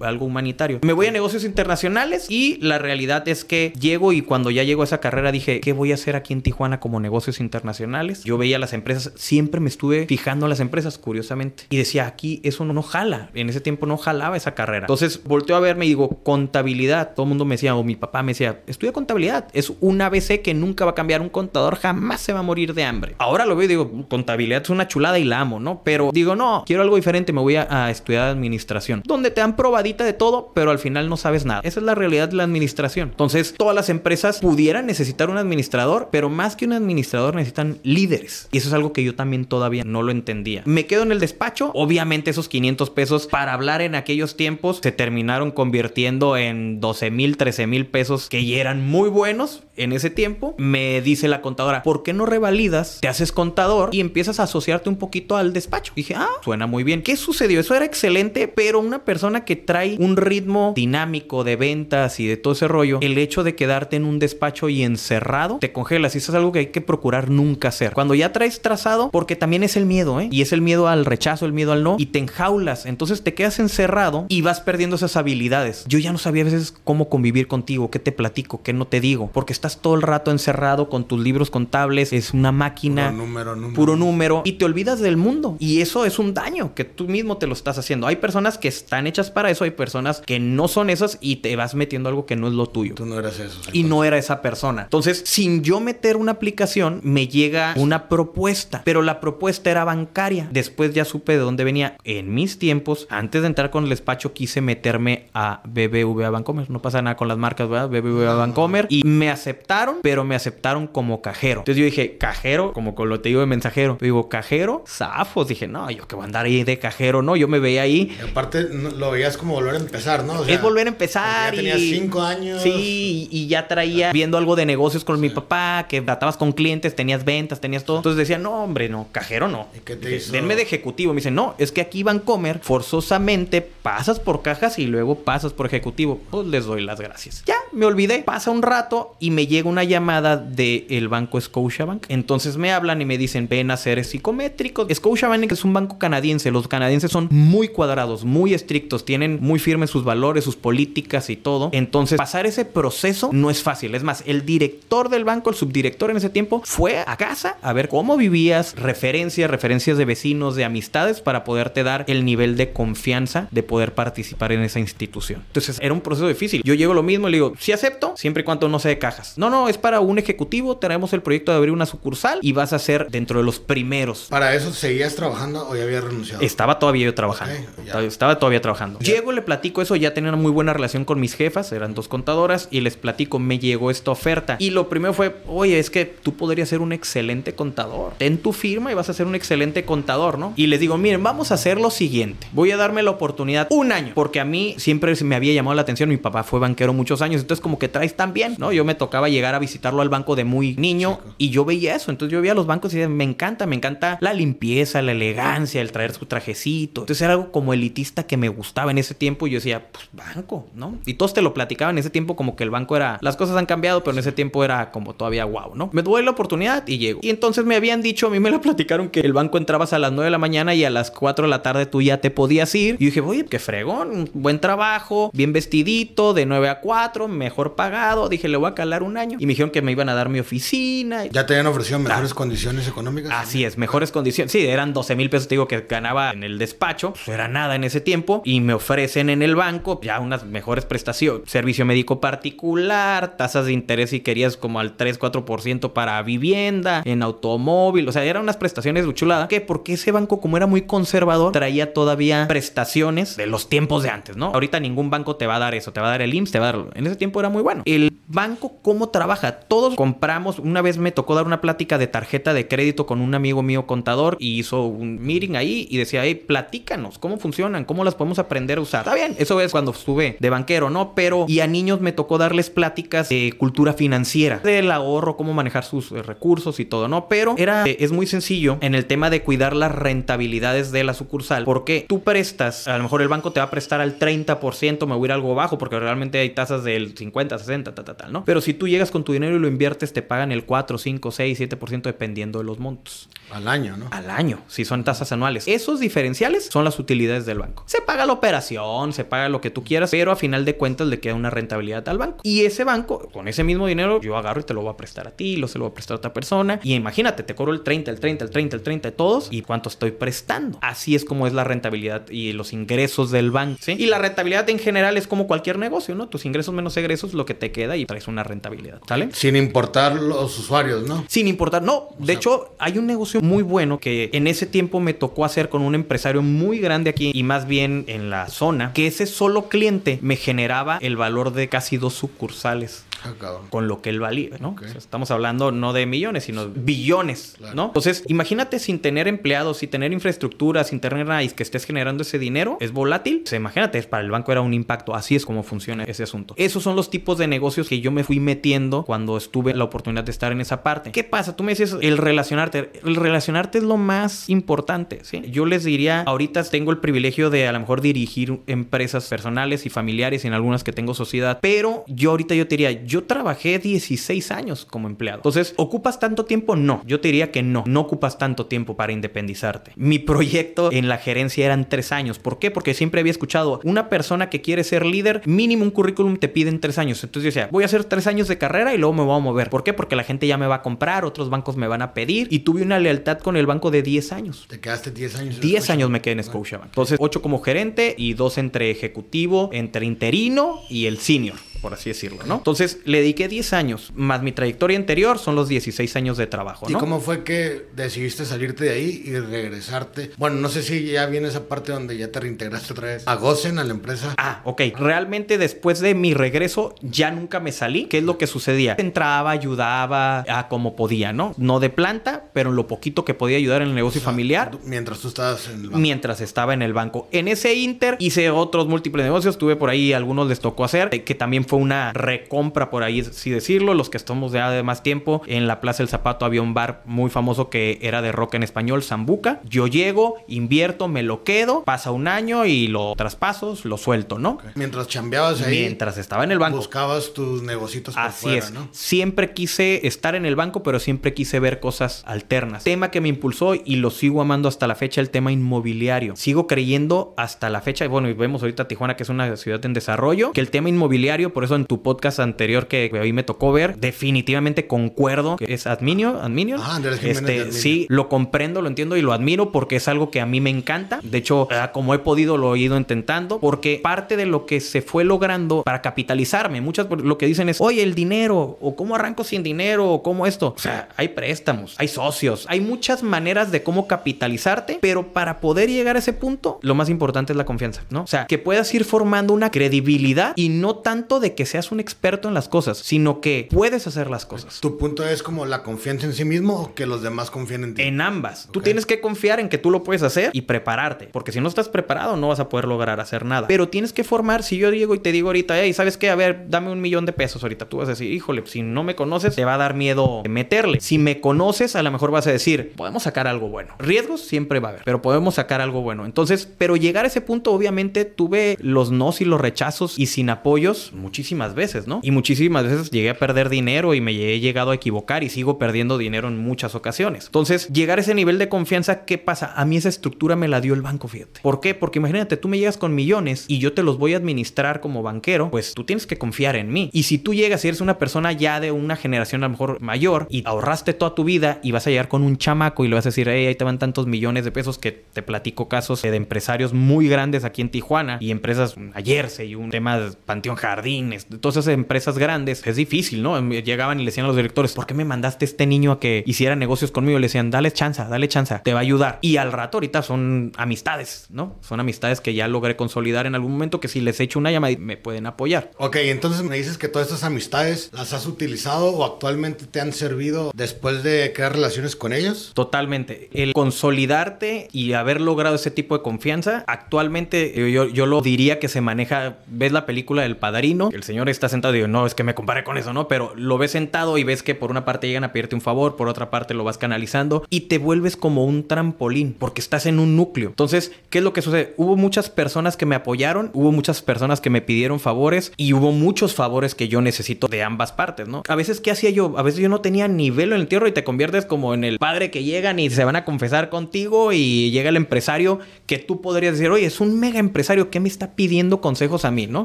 algo humanitario. Me voy a negocios internacionales y la realidad es que llego y cuando ya llego a esa carrera dije, ¿qué voy a hacer aquí en Tijuana como negocios internacionales? Yo veía las empresas, siempre me estuve fijando en las empresas, curiosamente, y decía, aquí eso no, jala. En ese tiempo no jalaba esa carrera. Entonces volteo a verme y digo, contabilidad. Todo el mundo me decía, o mi papá me decía, estudia contabilidad. Es un ABC que nunca va a cambiar. Un contador jamás se va a morir de hambre. Ahora lo veo y digo, contabilidad es una chulada y la amo, ¿no? Pero digo, no, quiero algo diferente, me voy a estudiar administración, donde te dan probadita de todo, pero al final no sabes nada. Esa es la realidad de la administración. Entonces, todas las empresas pudieran necesitar un administrador, pero más que un administrador necesitan líderes. Y eso es algo que yo también todavía no lo entendía. Me quedo en el despacho. Obviamente esos 500 pesos para hablar en aquellos tiempos se terminaron convirtiendo en 12 mil, 13 mil pesos que ya eran muy buenos en ese tiempo. Me dice la contadora, ¿por qué no revalidas? Te haces contador y empiezas a asociarte un poquito al despacho. dije, ah, suena muy bien. ¿Qué sucedió? Eso era excelente, pero una persona que trae un ritmo dinámico de ventas y de todo ese rollo, el hecho de quedarte en un despacho y encerrado, te congelas. Y eso es algo que hay que procurar nunca hacer. Cuando ya traes trazado, porque también es el miedo, ¿eh? Y es el miedo al rechazo, el miedo al no, y te enjaulas. Entonces te quedas encerrado y vas perdiendo esas habilidades. Yo ya no sabía a veces cómo convivir contigo, qué te platico, qué no te digo, porque estás todo el rato encerrado con tus libros contables, es una máquina, Puro número, número. puro número, y te olvidas del mundo. Y eso es un daño que tú mismo te lo estás haciendo. Hay personas que están hechas para eso, hay personas que no son esas y te vas metiendo algo que no es lo tuyo. Tú no eras eso. Y no era esa persona. Entonces, sin yo meter una aplicación, me llega una propuesta, pero la propuesta era bancaria. Después ya supe de dónde venía. En mis tiempos, antes de entrar con el despacho, quise meterme a BBVA Bancomer. No pasa nada con las marcas, ¿verdad? BBVA Bancomer. Y me aceptaron, pero me aceptaron como cajero. Entonces yo dije, cajero, como con lo te digo de mensajero. Yo digo, cajero, zafos. Dije, no, yo que voy a andar ahí de cajero, no. Yo me veía ahí. Y aparte lo veías como volver a empezar, ¿no? O es volver a empezar. Ya tenías y- cinco años. Sí, y, y ya traía viendo algo de negocios con mi papá, que tratabas con clientes, tenías ventas, tenías todo. Entonces decía, no, hombre, no, cajero no. ¿Y qué te Dije, hizo? Denme de ejecutivo. Me dice, no, es que aquí Vancomer forzosamente pasas por cajas y luego pasas por ejecutivo. Pues les doy las gracias. Ya, me olvidé. Pasa un rato y me llega una llamada del banco Scotiabank. Entonces me hablan y me dicen, ven a hacer psicométricos. Scotiabank es un banco canadiense. Los canadienses son muy cuadrados, muy estrictos, tienen muy firmes sus valores, sus políticas y todo. Entonces, pasar ese proceso no es fácil. Es más, el director del banco, el subdirector en ese tiempo, fue a casa a ver cómo vivías, referencias, referencias de vecinos, de amistades, para poderte dar el nivel de confianza de poder participar en esa institución. Entonces, era un proceso difícil. Yo llego lo mismo y le digo, sí acepto, siempre y cuando no sea de cajas. No, no, es para un ejecutivo, tenemos el proyecto de abrir una sucursal y vas a ser dentro de los primeros. ¿Para eso seguías trabajando o ya habías renunciado? Estaba todavía yo trabajando. Estaba todavía trabajando. Llego, le platico eso, ya tenía una muy buena relación con mis jefas, eran dos contadoras, y les platico, me llegó esta oferta. Y lo primero fue, oye, es que tú podrías ser un excelente contador. Ten tu firma y vas a ser un excelente contador, ¿no? Y les digo, miren, vamos a hacer lo siguiente. Voy a darme la oportunidad un año, porque a mí siempre me había llamado la atención. Mi papá fue banquero muchos años, entonces como que traes tan bien, ¿no? Yo me tocaba llegar a visitarlo al banco de muy niño y yo veía eso. Entonces yo veía los bancos y decía, me encanta, me encanta la limpieza, la elegancia, el traer su trajecito. Entonces era algo como elitista que me gustaba en ese tiempo. Y yo decía, pues banco, ¿no? Y todos te lo platicaban en ese tiempo como que el banco era, las cosas han cambiado, pero en ese tiempo era como todavía wow, ¿no? Me doy la oportunidad y llego. Y entonces me habían dicho, a mí me lo platicaron que el banco entrabas a las 9 de la mañana y a las 4 de la tarde tú ya te podías ir. Y yo dije, oye, qué fregón, buen trabajo, bien vestidito, de 9 a 4, mejor pagado. Dije, le voy a calar un año. Y me dijeron que me iban a dar mi oficina. ¿Ya te habían ofrecido mejores condiciones económicas? Así es, mejores condiciones. Sí, eran 12 mil pesos, te digo, que ganaba en el despacho. Pues era nada en ese tiempo. Y me ofrecen en el banco ya unas mejores prestaciones. Servicio médico particular, tasas de interés si querías como al 3, 4% para vivienda, en automóvil. O sea, eran unas prestaciones de chulada. ¿Qué? Porque ese banco, como era muy conservador, traía todavía prestaciones de los tiempos de antes, ¿no? Ahorita ningún banco te va a dar eso. Te va a dar el IMSS, te va a dar... En ese tiempo era muy bueno. El banco, ¿cómo trabaja? Todos compramos. Una vez me tocó dar una plática de tarjeta de crédito con un amigo mío contador y hizo un meeting ahí y decía, hey, platícanos, ¿cómo funcionan? ¿Cómo las podemos aprender a usar? Está bien, eso es cuando estuve de banquero, ¿no? Pero, y a niños me tocó darles pláticas de cultura financiera, del ahorro, cómo manejar sus eh, recursos y todo, ¿no? Pero era, eh, es muy sencillo en el tema de cuidar las rentabilidades de la sucursal, porque tú prestas, a lo mejor el banco te va a prestar al 30%, me voy a ir algo bajo, porque realmente hay tasas del 50, 60, tal, tal, tal, ¿no? Pero si tú llegas con tu dinero y lo inviertes, te pagan el 4, 5, 6, 7% dependiendo de los montos. Al año, ¿no? Al año, si son tasas anuales. Esos diferenciales son las utilidades del banco. Se paga la operación, se paga lo que tú quieras, pero a final de cuentas le queda una rentabilidad al banco. Y ese banco, con ese mismo dinero, yo agarro y te lo voy a prestar a ti, lo se lo voy a prestar a otra persona. Y imagínate, te cobro el 30, el 30, el 30, el 30 de todos y cuánto estoy prestando. Así es como es la rentabilidad y los ingresos del banco. ¿sí? Y la rentabilidad en general es como cualquier negocio, ¿no? Tus ingresos menos egresos, lo que te queda y traes una rentabilidad. ¿Sale? Sin importar los usuarios, ¿no? Sin importar, no. De sea- hecho, hay un negocio muy bueno que en ese tiempo me tocó hacer con un empresario muy grande aquí y más bien en la zona, que ese solo cliente me generaba el valor de casi dos sucursales. Ah, con lo que él valía, ¿no? estamos hablando no de millones, sino billones, ¿no? Entonces, imagínate sin tener empleados, sin tener infraestructura, sin tener raíz que estés generando ese dinero, es volátil. O imagínate, para el banco era un impacto. Así es como funciona ese asunto. Esos son los tipos de negocios que yo me fui metiendo cuando estuve la oportunidad de estar en esa parte. ¿Qué pasa? Tú me dices el relacionarte. El relacionarte es lo más importante, ¿sí? Yo les diría, ahorita tengo el privilegio de a lo mejor dirigir empresas personales y familiares y en algunas que tengo sociedad, pero yo ahorita yo te diría, yo trabajé 16 años como empleado. Entonces, ¿ocupas tanto tiempo? No. Yo te diría que no, no ocupas tanto tiempo para independizarte. Mi proyecto en la gerencia eran tres años. ¿Por qué? Porque siempre había escuchado, una persona que quiere ser líder, mínimo un currículum te piden tres años. Entonces yo decía, voy a hacer tres años de carrera y luego me voy a mover. ¿Por qué? Porque la gente ya me va a comprar, otros bancos me van a pedir y tuve una lealtad con el banco de 10 años. ¿Te quedaste 10 años? 10 años me quedé en Scotiabank. Entonces, 8 como gerente y 2 entre ejecutivo, entre interino y el senior por así decirlo, ¿no? Entonces le dediqué 10 años, más mi trayectoria anterior son los 16 años de trabajo, ¿no? ¿Y cómo fue que decidiste salirte de ahí y regresarte? Bueno, no sé si ya viene esa parte donde ya te reintegraste otra vez a Gozen, a la empresa. Ah, ok. Realmente después de mi regreso ya nunca me salí. ¿Qué es lo que sucedía? Entraba, ayudaba a como podía, ¿no? No de planta, pero en lo poquito que podía ayudar en el negocio familiar. Mientras tú estabas en el banco. Mientras estaba en el banco. En ese inter hice otros múltiples negocios. Tuve por ahí algunos les tocó hacer, que también fue una recompra, por ahí así decirlo. Los que estamos ya de más tiempo, en la Plaza del Zapato había un bar muy famoso que era de rock en español, Zambuca. Yo llego, invierto, me lo quedo, pasa un año y lo traspaso, lo suelto, ¿no? Mientras chambeabas ahí. Mientras estaba en el banco. Buscabas tus negocios por Así es. Siempre quise estar en el banco, pero siempre quise ver cosas alternas. Tema que me impulsó y lo sigo amando hasta la fecha, el tema inmobiliario. Sigo creyendo hasta la fecha, bueno, y vemos ahorita Tijuana, que es una ciudad en desarrollo, que el tema inmobiliario, por eso en tu podcast anterior que a mí me tocó ver, definitivamente concuerdo que es Adminio, Adminio. Ah, Andrés este, sí, lo comprendo, lo entiendo y lo admiro porque es algo que a mí me encanta. De hecho, ah, como he podido lo he ido intentando porque parte de lo que se fue logrando para capitalizarme, muchas lo que dicen es, "Oye, el dinero o cómo arranco sin dinero o cómo esto." O sea, hay préstamos, hay socios, hay muchas maneras de cómo capitalizarte, pero para poder llegar a ese punto, lo más importante es la confianza, ¿no? O sea, que puedas ir formando una credibilidad y no tanto de que seas un experto en las cosas, sino que puedes hacer las cosas. ¿Tu punto es como la confianza en sí mismo o que los demás confíen en ti? En ambas. Tú tienes que confiar en que tú lo puedes hacer y prepararte, porque si no estás preparado no vas a poder lograr hacer nada. Pero tienes que formar, si yo llego y te digo ahorita, hey, ¿sabes qué? A ver, dame un millón de pesos ahorita. Tú vas a decir, híjole, si no me conoces, te va a dar miedo meterle. Si me conoces, a lo mejor vas a decir, podemos sacar algo bueno. Riesgos siempre va a haber, pero podemos sacar algo bueno. Entonces, pero llegar a ese punto, obviamente, tuve los nos y los rechazos y sin apoyos muchísimas veces, ¿no? Y muchísimas veces llegué a perder dinero y me he llegado a equivocar y sigo perdiendo dinero en muchas ocasiones. Entonces, llegar a ese nivel de confianza, ¿qué pasa? A mí esa estructura me la dio el banco, fíjate. ¿Por qué? Porque imagínate, tú me llegas con millones y yo te los voy a administrar como banquero, pues tú tienes que confiar en mí. Y si tú llegas y eres una persona ya de una generación a lo mejor mayor y ahorraste toda tu vida y vas a llegar con un chamaco y le vas a decir, hey, ahí te van tantos millones de pesos que te platico casos de empresarios muy grandes aquí en Tijuana y empresas ayer y un tema de Panteón Jardines, todas esas empresas grandes, es difícil, ¿no? Llegaban y le decían a los directores, ¿por qué me mandaste este niño a que hiciera negocios conmigo? Le decían, dale chance, dale chance, te va a ayudar. Y al rato ahorita son amistades, ¿no? Son amistades que ya logré consolidar en algún momento que si les echo una llamada me pueden apoyar. Ok, entonces me dices que todas estas amistades las has utilizado o actualmente te han servido después de crear relaciones con ellos? Totalmente. El consolidarte y haber logrado ese tipo de confianza, actualmente yo, yo lo diría que se maneja, ves la película del Padrino, el señor está sentado y digo, no, es que me compare con eso, ¿no? Pero lo ves sentado y ves que por una parte llegan a pedirte un favor, por otra parte lo vas canalizando y te vuelves como un trampolín porque estás en un núcleo. Entonces, ¿qué es lo que sucede? Hubo muchas personas que me apoyaron, hubo muchas personas que me pidieron favores y hubo muchos favores que yo necesito de ambas partes, ¿no? A veces, ¿qué hacía yo? A veces yo no tenía nivel en el tierra y te conviertes como en el padre que llegan y se van a confesar contigo y llega el empresario que tú podrías decir, oye, es un mega empresario que me está pidiendo consejos a mí, ¿no?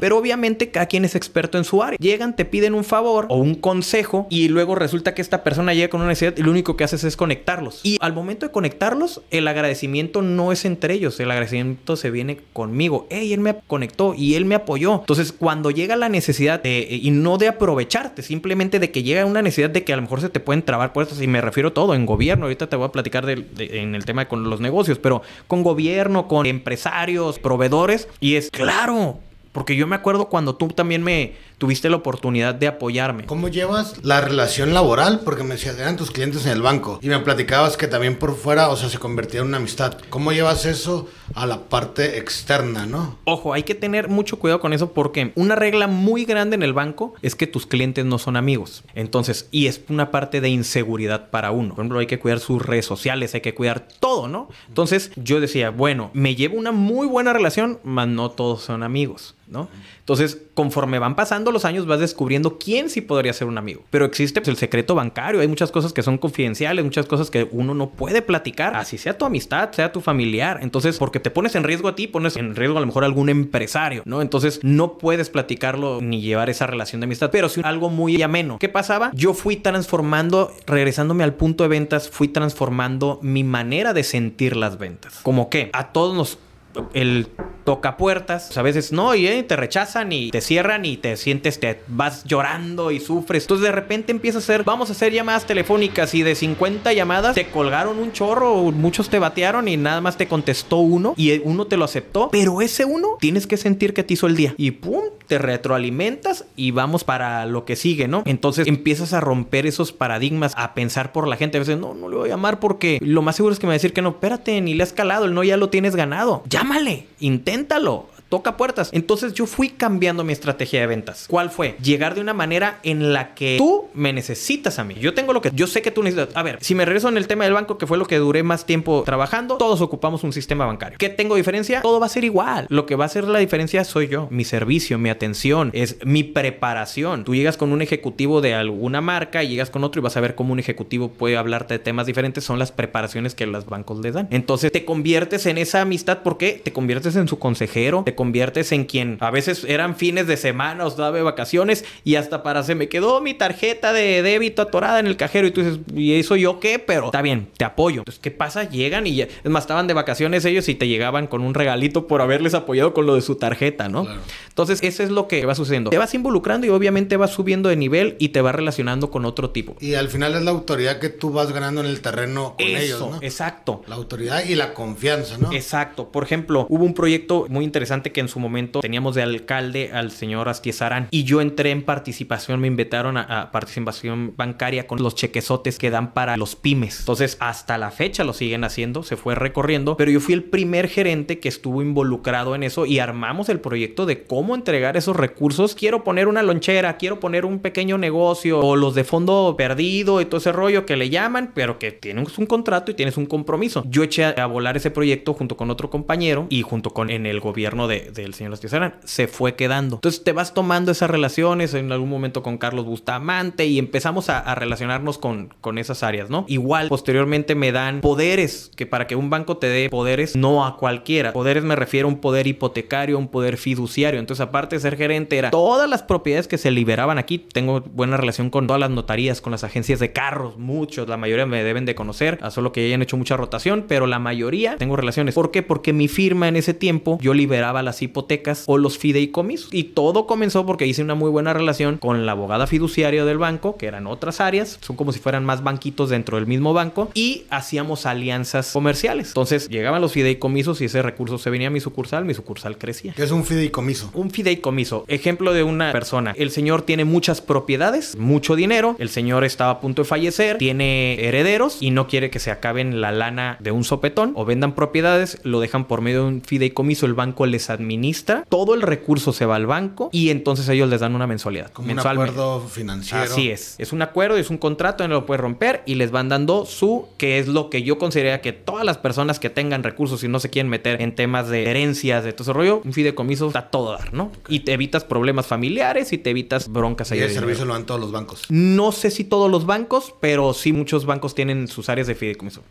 Pero obviamente cada quien es experto en su área. Llegan, te piden un favor o un consejo y luego resulta que esta persona llega con una necesidad y lo único que haces es conectarlos. Y al momento de conectarlos, el agradecimiento no es entre ellos, el agradecimiento se viene conmigo. Hey, él me conectó y él me apoyó. Entonces, cuando llega la necesidad de, y no de aprovecharte, simplemente de que llega una necesidad de que a lo mejor se te pueden trabar puestos, y me refiero todo en gobierno, ahorita te voy a platicar de, en el tema con los negocios, pero con gobierno, con empresarios, proveedores, y es claro, Porque yo me acuerdo cuando tú también me tuviste la oportunidad de apoyarme. ¿Cómo llevas la relación laboral? Porque me decías, eran tus clientes en el banco. Y me platicabas que también por fuera, o sea, se convertía en una amistad. ¿Cómo llevas eso a la parte externa, no? Ojo, hay que tener mucho cuidado con eso porque una regla muy grande en el banco es que tus clientes no son amigos. Entonces, y es una parte de inseguridad para uno. Por ejemplo, hay que cuidar sus redes sociales, hay que cuidar todo, ¿no? Entonces, yo decía, bueno, me llevo una muy buena relación, mas no todos son amigos. ¿No? Entonces, conforme van pasando los años, vas descubriendo quién sí podría ser un amigo. Pero existe pues, el secreto bancario, hay muchas cosas que son confidenciales, muchas cosas que uno no puede platicar, así sea tu amistad, sea tu familiar. Entonces, porque te pones en riesgo a ti, pones en riesgo a lo mejor a algún empresario, ¿no? Entonces, no puedes platicarlo ni llevar esa relación de amistad, pero sí algo muy ameno. ¿Qué pasaba? Yo fui transformando, regresándome al punto de ventas, fui transformando mi manera de sentir las ventas. Como que a todos nos el toca puertas. a veces no, y eh, te rechazan y te cierran y te sientes, te vas llorando y sufres. Entonces de repente empieza a hacer, vamos a hacer llamadas telefónicas y de 50 llamadas te colgaron un chorro, muchos te batearon y nada más te contestó uno y uno te lo aceptó. Pero ese uno tienes que sentir que te hizo el día. Y pum, te retroalimentas y vamos para lo que sigue, ¿no? Entonces empiezas a romper esos paradigmas, a pensar por la gente. A veces, no, no le voy a llamar porque lo más seguro es que me va a decir que no, espérate, ni le has calado, el no ya lo tienes ganado. Llámale, inténtalo toca puertas. Entonces yo fui cambiando mi estrategia de ventas. ¿Cuál fue? Llegar de una manera en la que tú me necesitas a mí. Yo tengo lo que yo sé que tú necesitas. A ver, si me regreso en el tema del banco, que fue lo que duré más tiempo trabajando, todos ocupamos un sistema bancario. ¿Qué tengo diferencia? Todo va a ser igual. Lo que va a hacer la diferencia soy yo, mi servicio, mi atención, es mi preparación. Tú llegas con un ejecutivo de alguna marca y llegas con otro y vas a ver cómo un ejecutivo puede hablarte de temas diferentes. Son las preparaciones que los bancos les dan. Entonces te conviertes en esa amistad porque te conviertes en su consejero, te conviertes en quien a veces eran fines de semana o daba vacaciones y hasta para se me quedó mi tarjeta de débito atorada en el cajero y tú dices, ¿y eso yo qué? Pero está bien, te apoyo. Entonces, ¿qué pasa? Llegan y ya, es más, estaban de vacaciones ellos y te llegaban con un regalito por haberles apoyado con lo de su tarjeta, ¿no? Entonces, eso es lo que va sucediendo. Te vas involucrando y obviamente vas subiendo de nivel y te vas relacionando con otro tipo. Y al final es la autoridad que tú vas ganando en el terreno con ellos, ¿no? Exacto. La autoridad y la confianza, ¿no? Exacto. Por ejemplo, hubo un proyecto muy interesante que en su momento teníamos de alcalde al señor Astiezarán y yo entré en participación, me invitaron a, participación bancaria con los chequesotes que dan para los pymes. Entonces, hasta la fecha lo siguen haciendo, se fue recorriendo, pero yo fui el primer gerente que estuvo involucrado en eso y armamos el proyecto de cómo entregar esos recursos. Quiero poner una lonchera, quiero poner un pequeño negocio o los de fondo perdido y todo ese rollo que le llaman, pero que tienes un contrato y tienes un compromiso. Yo eché a volar ese proyecto junto con otro compañero y junto con en el gobierno de del señor Astizarán, se fue quedando. Entonces te vas tomando esas relaciones en algún momento con Carlos Bustamante y empezamos a, relacionarnos con, con esas áreas, ¿no? Igual, posteriormente me dan poderes, que para que un banco te dé poderes, no a cualquiera. Poderes me refiero a un poder hipotecario, un poder fiduciario. Entonces, aparte de ser gerente, era todas las propiedades que se liberaban aquí. Tengo buena relación con todas las notarías, con las agencias de carros, muchos, la mayoría me deben de conocer, a solo que hayan hecho mucha rotación, pero la mayoría tengo relaciones. ¿Por qué? Porque mi firma en ese tiempo yo liberaba las hipotecas o los fideicomisos. Y todo comenzó porque hice una muy buena relación con la abogada fiduciaria del banco, que eran otras áreas, son como si fueran más banquitos dentro del mismo banco, y hacíamos alianzas comerciales. Entonces llegaban los fideicomisos y ese recurso se venía a mi sucursal, mi sucursal crecía. ¿Qué es un fideicomiso? Un fideicomiso, ejemplo de una persona. El señor tiene muchas propiedades, mucho dinero, el señor estaba a punto de fallecer, tiene herederos y no quiere que se acaben la lana de un sopetón o vendan propiedades, lo dejan por medio de un fideicomiso, el banco les administra, todo el recurso se va al banco y entonces ellos les dan una mensualidad. Como un acuerdo financiero. Así es. Es un acuerdo, es un contrato, no lo puedes romper y les van dando su, que es lo que yo consideraría que todas las personas que tengan recursos y no se quieren meter en temas de herencias, de todo ese rollo, un fideicomiso está todo dar, ¿no? Y te evitas problemas familiares y te evitas broncas ahí. Y el servicio lo dan todos los bancos. No sé si todos los bancos, pero sí muchos bancos tienen sus áreas de fideicomiso.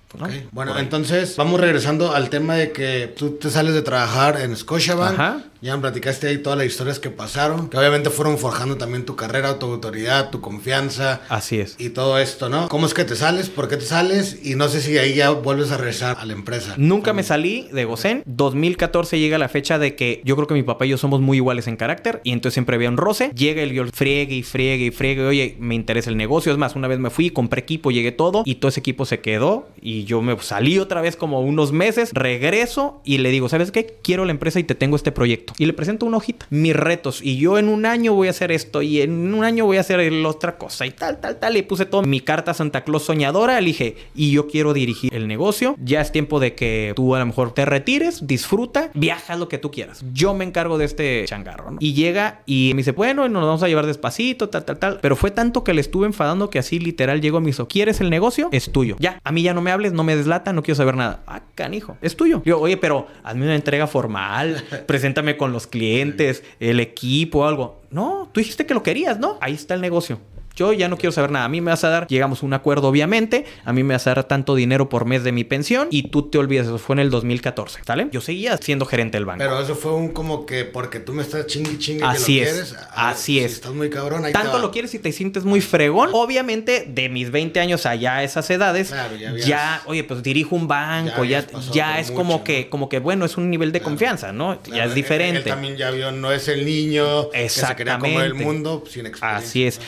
Bueno, entonces vamos regresando al tema de que tú te sales de trabajar en Scotiabank Ajá. Ya me platicaste ahí todas las historias que pasaron, que obviamente fueron forjando también tu carrera, tu autoridad, tu confianza. Así es. Y todo esto, ¿no? ¿Cómo es que te sales? ¿Por qué te sales? Y no sé si ahí ya vuelves a regresar a la empresa. Nunca me salí de Gozen. 2014 llega la fecha de que yo creo que mi papá y yo somos muy iguales en carácter y entonces siempre había un roce. Llega el yo friegue y friegue y friegue. Oye, me interesa el negocio. Es más, una vez me fui, compré equipo, llegué todo y todo ese equipo se quedó y yo me salí otra vez como unos meses, regreso y le digo, ¿sabes qué? Quiero la empresa y te tengo este proyecto Y le presento una hojita, mis retos. Y yo en un año voy a hacer esto y en un año voy a hacer la otra cosa y tal, tal, tal. Y puse todo mi carta Santa Claus soñadora. Elige y yo quiero dirigir el negocio. Ya es tiempo de que tú a lo mejor te retires, disfruta, viaja lo que tú quieras. Yo me encargo de este changarro. Y llega y me dice, bueno, nos vamos a llevar despacito, tal, tal, tal. Pero fue tanto que le estuve enfadando que así literal llegó a mi hizo, ¿quieres el negocio? Es tuyo. Ya, a mí ya no me hables, no me deslata, no quiero saber nada. Ah, canijo, es tuyo. Yo, oye, pero hazme una entrega formal, preséntame con los clientes, el equipo, algo. No, tú dijiste que lo querías, ¿no? Ahí está el negocio. Yo ya no quiero saber nada. A mí me vas a dar, llegamos a un acuerdo, obviamente. A mí me vas a dar tanto dinero por mes de mi pensión y tú te olvidas. Eso fue en el 2014, ¿sale? Yo seguía siendo gerente del banco. Pero eso fue un como que porque tú me estás chingui chingue Así que lo es. quieres. Ah, Así es. Estás muy cabrón. Ahí Tanto lo quieres y te sientes muy fregón. Obviamente, de mis 20 años allá a esas edades, Claro, ya oye, pues dirijo un banco, Ya ya, es mucho, como ¿no? que, como que bueno, es un nivel de confianza, ¿no? Claro, ya es diferente. Él, también ya vio, no es el niño que se quería comer el Exactamente. mundo sin experiencia. Así es.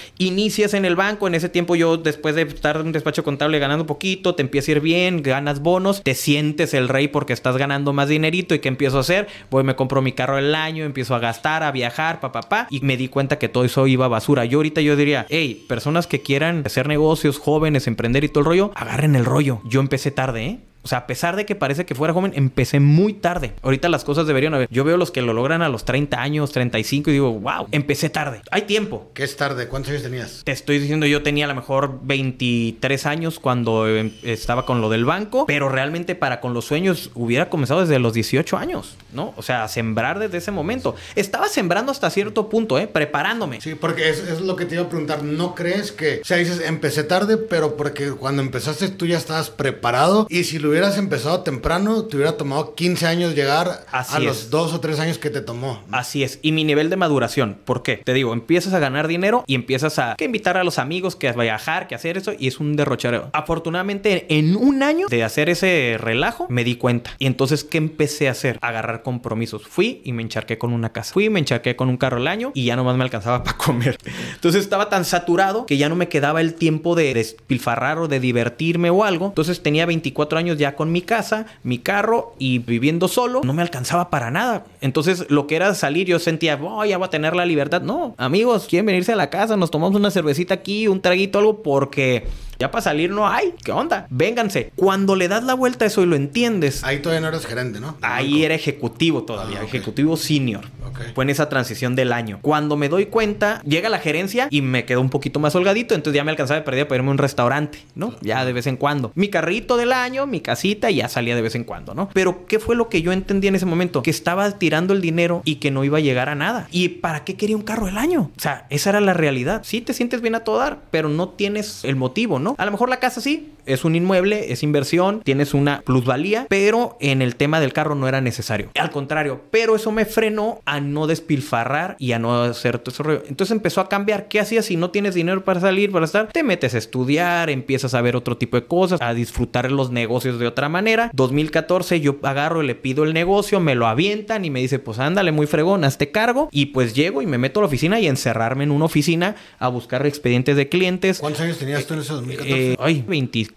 En el banco, en ese tiempo yo después de estar en un despacho contable ganando poquito, te empieza a ir bien, ganas bonos, te sientes el rey porque estás ganando más dinerito y ¿qué empiezo a hacer? Voy, me compro mi carro el año, empiezo a gastar, a viajar, pa, pa, pa, y me di cuenta que todo eso iba a basura. Yo ahorita yo diría, hey, personas que quieran hacer negocios, jóvenes, emprender y todo el rollo, agarren el rollo. Yo empecé tarde, ¿eh? O sea, a pesar de que parece que fuera joven, empecé muy tarde. Ahorita las cosas deberían haber. Yo veo los que lo logran a los 30 años, 35 y digo, wow, empecé tarde. Hay tiempo. ¿Qué es tarde? ¿Cuántos años tenías? Te estoy diciendo, yo tenía a lo mejor 23 años cuando em, estaba con lo del banco, pero realmente para con los sueños hubiera comenzado desde los 18 años, ¿no? O sea, a sembrar desde ese momento. Estaba sembrando hasta cierto punto, ¿eh? Preparándome. Sí, porque es, es lo que te iba a preguntar. ¿No crees que, o sea, dices, empecé tarde, pero porque cuando empezaste tú ya estabas preparado y si lo hubieras empezado temprano, te hubiera tomado 15 años llegar Así a es. los dos o tres años que te tomó? Así es. Y mi nivel de maduración, ¿por qué? Te digo, empiezas a ganar dinero y empiezas a que invitar a los amigos, que a viajar, que hacer eso, y es un derrochadero. Afortunadamente, en un año de hacer ese relajo, me di cuenta. Y entonces, ¿qué empecé a hacer? Agarrar compromisos. Fui y me encharqué con una casa. Fui y me encharqué con un carro al año y ya nomás me alcanzaba (laughs) para comer. Entonces estaba tan saturado que ya no me quedaba el tiempo de despilfarrar o de divertirme o algo. Entonces tenía 24 años ya con mi casa, mi carro y viviendo solo. No me alcanzaba para nada. Entonces lo que era salir yo sentía, oh, ya voy a tener la libertad. No, amigos, quieren venirse a la casa, nos tomamos una cervecita aquí, un traguito, algo, porque ya para salir no hay. ¿Qué onda? Vénganse. Cuando le das la vuelta a eso y lo entiendes, Ahí todavía no eres gerente, ¿no? Ahí era ejecutivo todavía, Ah, ejecutivo senior. Ok. Fue en esa transición del año. Cuando me doy cuenta, llega la gerencia y me quedó un poquito más holgadito, entonces ya me alcanzaba de perdida para irme a un restaurante, ¿no? Ya de vez en cuando. Mi carrito del año, mi casita, y ya salía de vez en cuando, ¿no? Pero ¿qué fue lo que yo entendí en ese momento? Que estaba tirando el dinero y que no iba a llegar a nada. ¿Y para qué quería un carro del año? O sea, esa era la realidad. Sí te sientes bien a todo dar, pero no tienes el motivo, ¿no? A lo mejor la casa sí, es un inmueble, es inversión, tienes una plusvalía, pero en el tema del carro no era necesario. Al contrario, pero eso me frenó a no despilfarrar y a no hacer todo ese rollo. Entonces empezó a cambiar. ¿Qué hacías si no tienes dinero para salir, para estar? Te metes a estudiar, empiezas a ver otro tipo de cosas, a disfrutar los negocios de otra manera. 2014 yo agarro y le pido el negocio, me lo avientan y me dice, pues ándale, muy fregón, hazte cargo. Y pues llego y me meto a la oficina y encerrarme en una oficina a buscar expedientes de clientes. ¿Cuántos años tenías tú en ese 2014? Eh, ay,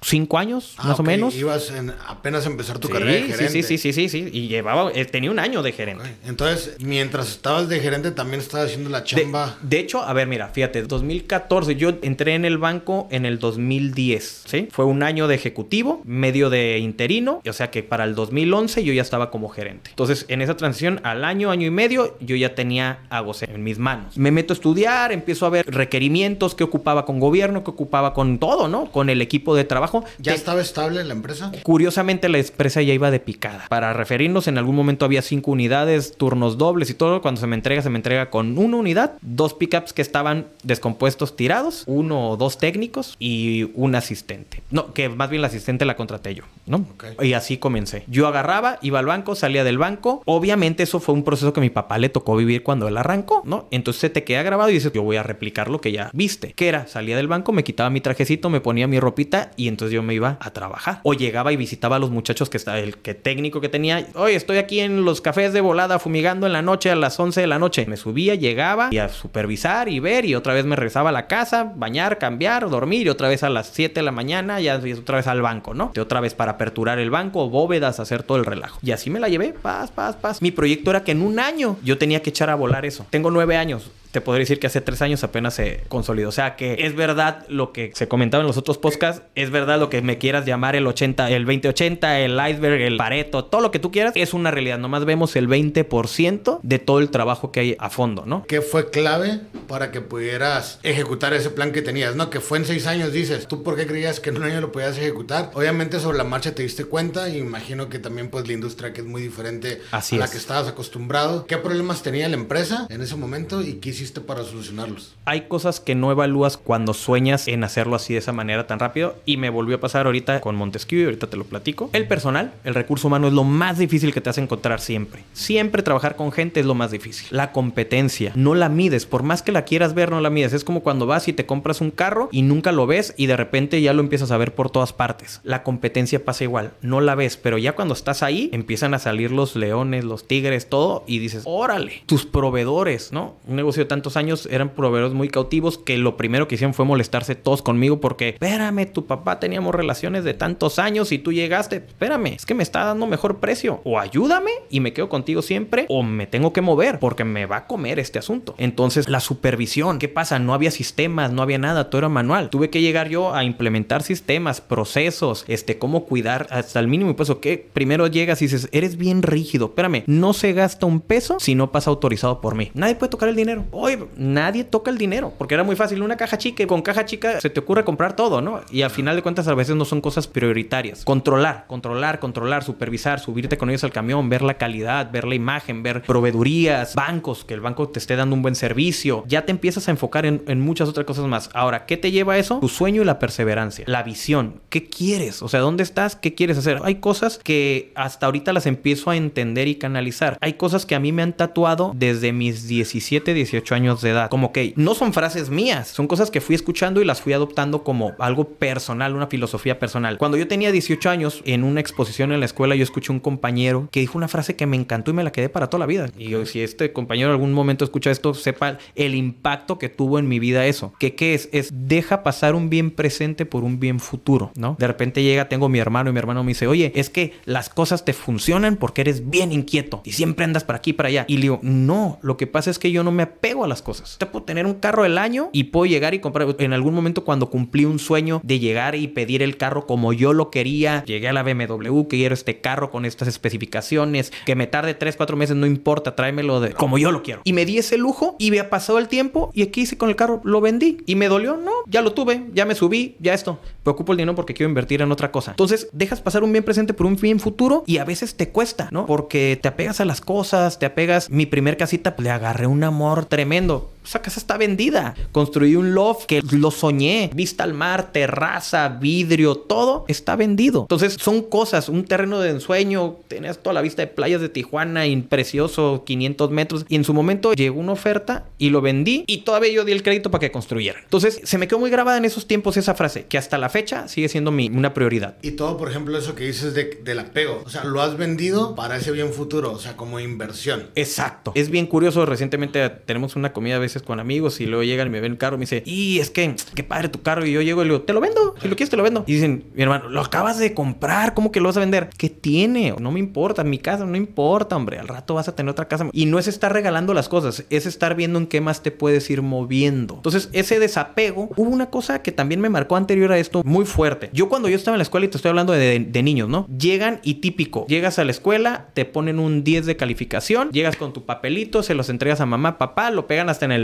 25 años, Ah, más o menos. Ibas en, apenas a empezar tu Sí, carrera de gerente. sí, sí, sí, sí, sí. Y llevaba, eh, tenía un año de gerente. Entonces, mientras estabas de gerente, también estabas haciendo la De, chamba. de hecho, a ver, mira, fíjate, 2014, yo entré en el banco en el 2010, ¿sí? Fue un año de ejecutivo, medio de interino, o sea que para el 2011 yo ya estaba como gerente. Entonces, en esa transición, al año, año y medio, yo ya tenía a Gosé en mis manos. Me meto a estudiar, empiezo a ver requerimientos que ocupaba con gobierno, que ocupaba con todo, ¿no? Con el equipo de trabajo. ¿Ya Te- estaba estable la empresa? Curiosamente la empresa ya iba de picada. Para referirnos, en algún momento había cinco unidades, turnos dobles y todo. Cuando se me entrega, se me entrega con una unidad, dos pickups que estaban descompuestos tirados, uno o dos técnicos y un asistente. No, que más bien la asistente la contraté yo, ¿no? Y así comencé. Yo agarraba, iba al banco, salía del banco. Obviamente eso fue un proceso que mi papá le tocó vivir cuando él arrancó, ¿no? Entonces se te queda grabado y dices, yo voy a replicar lo que ya viste. Que era, salía del banco, me quitaba mi trajecito, me ponía mi ropita y entonces yo me iba a trabajar. O llegaba y visitaba a los muchachos que estaba, el que técnico que tenía. Oye, estoy aquí en los cafés de volada fumigando en la noche a las 11 de la noche. Me subía, llegaba y a supervisar y ver y otra vez me regresaba a la casa, bañar, cambiar, dormir y otra vez a las 7 de la mañana ya otra vez al banco, ¿no? De otra vez para aperturar el banco, bóvedas, hacer todo el relajo. Y así me la llevé, paz, paz, paz. Mi proyecto era que en un año yo tenía que echar a volar eso. Tengo nueve años te podría decir que hace tres años apenas se consolidó. O sea que es verdad lo que se comentaba en los otros podcasts, es verdad lo que me quieras llamar el 80, el 2080, el iceberg, el pareto, todo lo que tú quieras, es una realidad. Nomás vemos el 20% de todo el trabajo que hay a fondo, ¿no? ¿Qué fue clave para que pudieras ejecutar ese plan que tenías, no? Que fue en seis años, dices. ¿Tú por qué creías que en un año lo podías ejecutar? Obviamente sobre la marcha te diste cuenta y imagino que también pues la industria que es muy diferente a la que estabas acostumbrado. ¿Qué problemas tenía la empresa en ese momento y qué hiciste para solucionarlos? Hay cosas que no evalúas cuando sueñas en hacerlo así de esa manera tan rápido y me volvió a pasar ahorita con Montesquieu y ahorita te lo platico. El personal, el recurso humano es lo más difícil que te hace encontrar siempre. Siempre trabajar con gente es lo más difícil. La competencia, no la mides, por más que la quieras ver, no la mides. Es como cuando vas y te compras un carro y nunca lo ves y de repente ya lo empiezas a ver por todas partes. La competencia pasa igual, no la ves, pero ya cuando estás ahí empiezan a salir los leones, los tigres, todo y dices, órale, tus proveedores, ¿no? Un negocio tantos años eran proveedores muy cautivos que lo primero que hicieron fue molestarse todos conmigo porque, espérame, tu papá teníamos relaciones de tantos años y tú llegaste, espérame, es que me está dando mejor precio. O ayúdame y me quedo contigo siempre o me tengo que mover porque me va a comer este asunto. Entonces, la supervisión, ¿qué pasa? No había sistemas, no había nada, todo era manual. Tuve que llegar yo a implementar sistemas, procesos, este, cómo cuidar hasta el mínimo peso. Que primero llegas y dices, eres bien rígido, espérame, no se gasta un peso si no pasa autorizado por mí. Nadie puede tocar el dinero. Oye, nadie toca el dinero, porque era muy fácil. Una caja chica, con caja chica se te ocurre comprar todo, ¿no? Y al final de cuentas a veces no son cosas prioritarias. Controlar, controlar, controlar, supervisar, subirte con ellos al camión, ver la calidad, ver la imagen, ver proveedurías, bancos, que el banco te esté dando un buen servicio. Ya te empiezas a enfocar en, en muchas otras cosas más. Ahora, ¿qué te lleva a eso? Tu sueño y la perseverancia, la visión. ¿Qué quieres? O sea, ¿dónde estás? ¿Qué quieres hacer? Hay cosas que hasta ahorita las empiezo a entender y canalizar. Hay cosas que a mí me han tatuado desde mis 17, 18 años de edad. Como que no son frases mías, son cosas que fui escuchando y las fui adoptando como algo personal, una filosofía personal. Cuando yo tenía 18 años, en una exposición en la escuela, yo escuché un compañero que dijo una frase que me encantó y me la quedé para toda la vida. Y yo, si este compañero en algún momento escucha esto, sepa el impacto que tuvo en mi vida eso. ¿Que qué es? Es deja pasar un bien presente por un bien futuro, ¿no? De repente llega, tengo mi hermano y mi hermano me dice, oye, es que las cosas te funcionan porque eres bien inquieto y siempre andas para aquí para allá. Y le digo, no, lo que pasa es que yo no me apego a las cosas. Te puedo tener un carro del año y puedo llegar y comprar. En algún momento cuando cumplí un sueño de llegar y pedir el carro como yo lo quería, llegué a la BMW, quiero este carro con estas especificaciones, que me tarde 3, 4 meses, no importa, tráemelo de como yo lo quiero. Y me di ese lujo y me ha pasado el tiempo y aquí hice con el carro, lo vendí y me dolió, no, ya lo tuve, ya me subí, ya esto. Preocupo el dinero porque quiero invertir en otra cosa. Entonces, dejas pasar un bien presente por un bien futuro y a veces te cuesta, ¿no? Porque te apegas a las cosas, te apegas. Mi primer casita, pues, le agarré un amor tremendo tremendo esa casa está vendida. Construí un loft que lo soñé. Vista al mar, terraza, vidrio, todo está vendido. Entonces son cosas, un terreno de ensueño. Tenías toda la vista de playas de Tijuana, precioso, 500 metros. Y en su momento llegó una oferta y lo vendí y todavía yo di el crédito para que construyeran. Entonces se me quedó muy grabada en esos tiempos esa frase, que hasta la fecha sigue siendo mi, una prioridad. Y todo, por ejemplo, eso que dices de, del apego. O sea, lo has vendido para ese bien futuro, o sea, como inversión. Exacto. Es bien curioso. Recientemente tenemos una comida a veces con amigos y luego llegan y me ven el carro y me dice, y es que, qué padre tu carro. Y yo llego y le digo, te lo vendo. Si lo quieres, te lo vendo. Y dicen, mi hermano, lo acabas de comprar. ¿Cómo que lo vas a vender? ¿Qué tiene? No me importa. Mi casa no importa, hombre. Al rato vas a tener otra casa. Y no es estar regalando las cosas, es estar viendo en qué más te puedes ir moviendo. Entonces, ese desapego, hubo una cosa que también me marcó anterior a esto muy fuerte. Yo cuando yo estaba en la escuela y te estoy hablando de, de niños, ¿no? Llegan y típico, llegas a la escuela, te ponen un 10 de calificación, llegas con tu papelito, se los entregas a mamá, papá, lo pegan hasta en el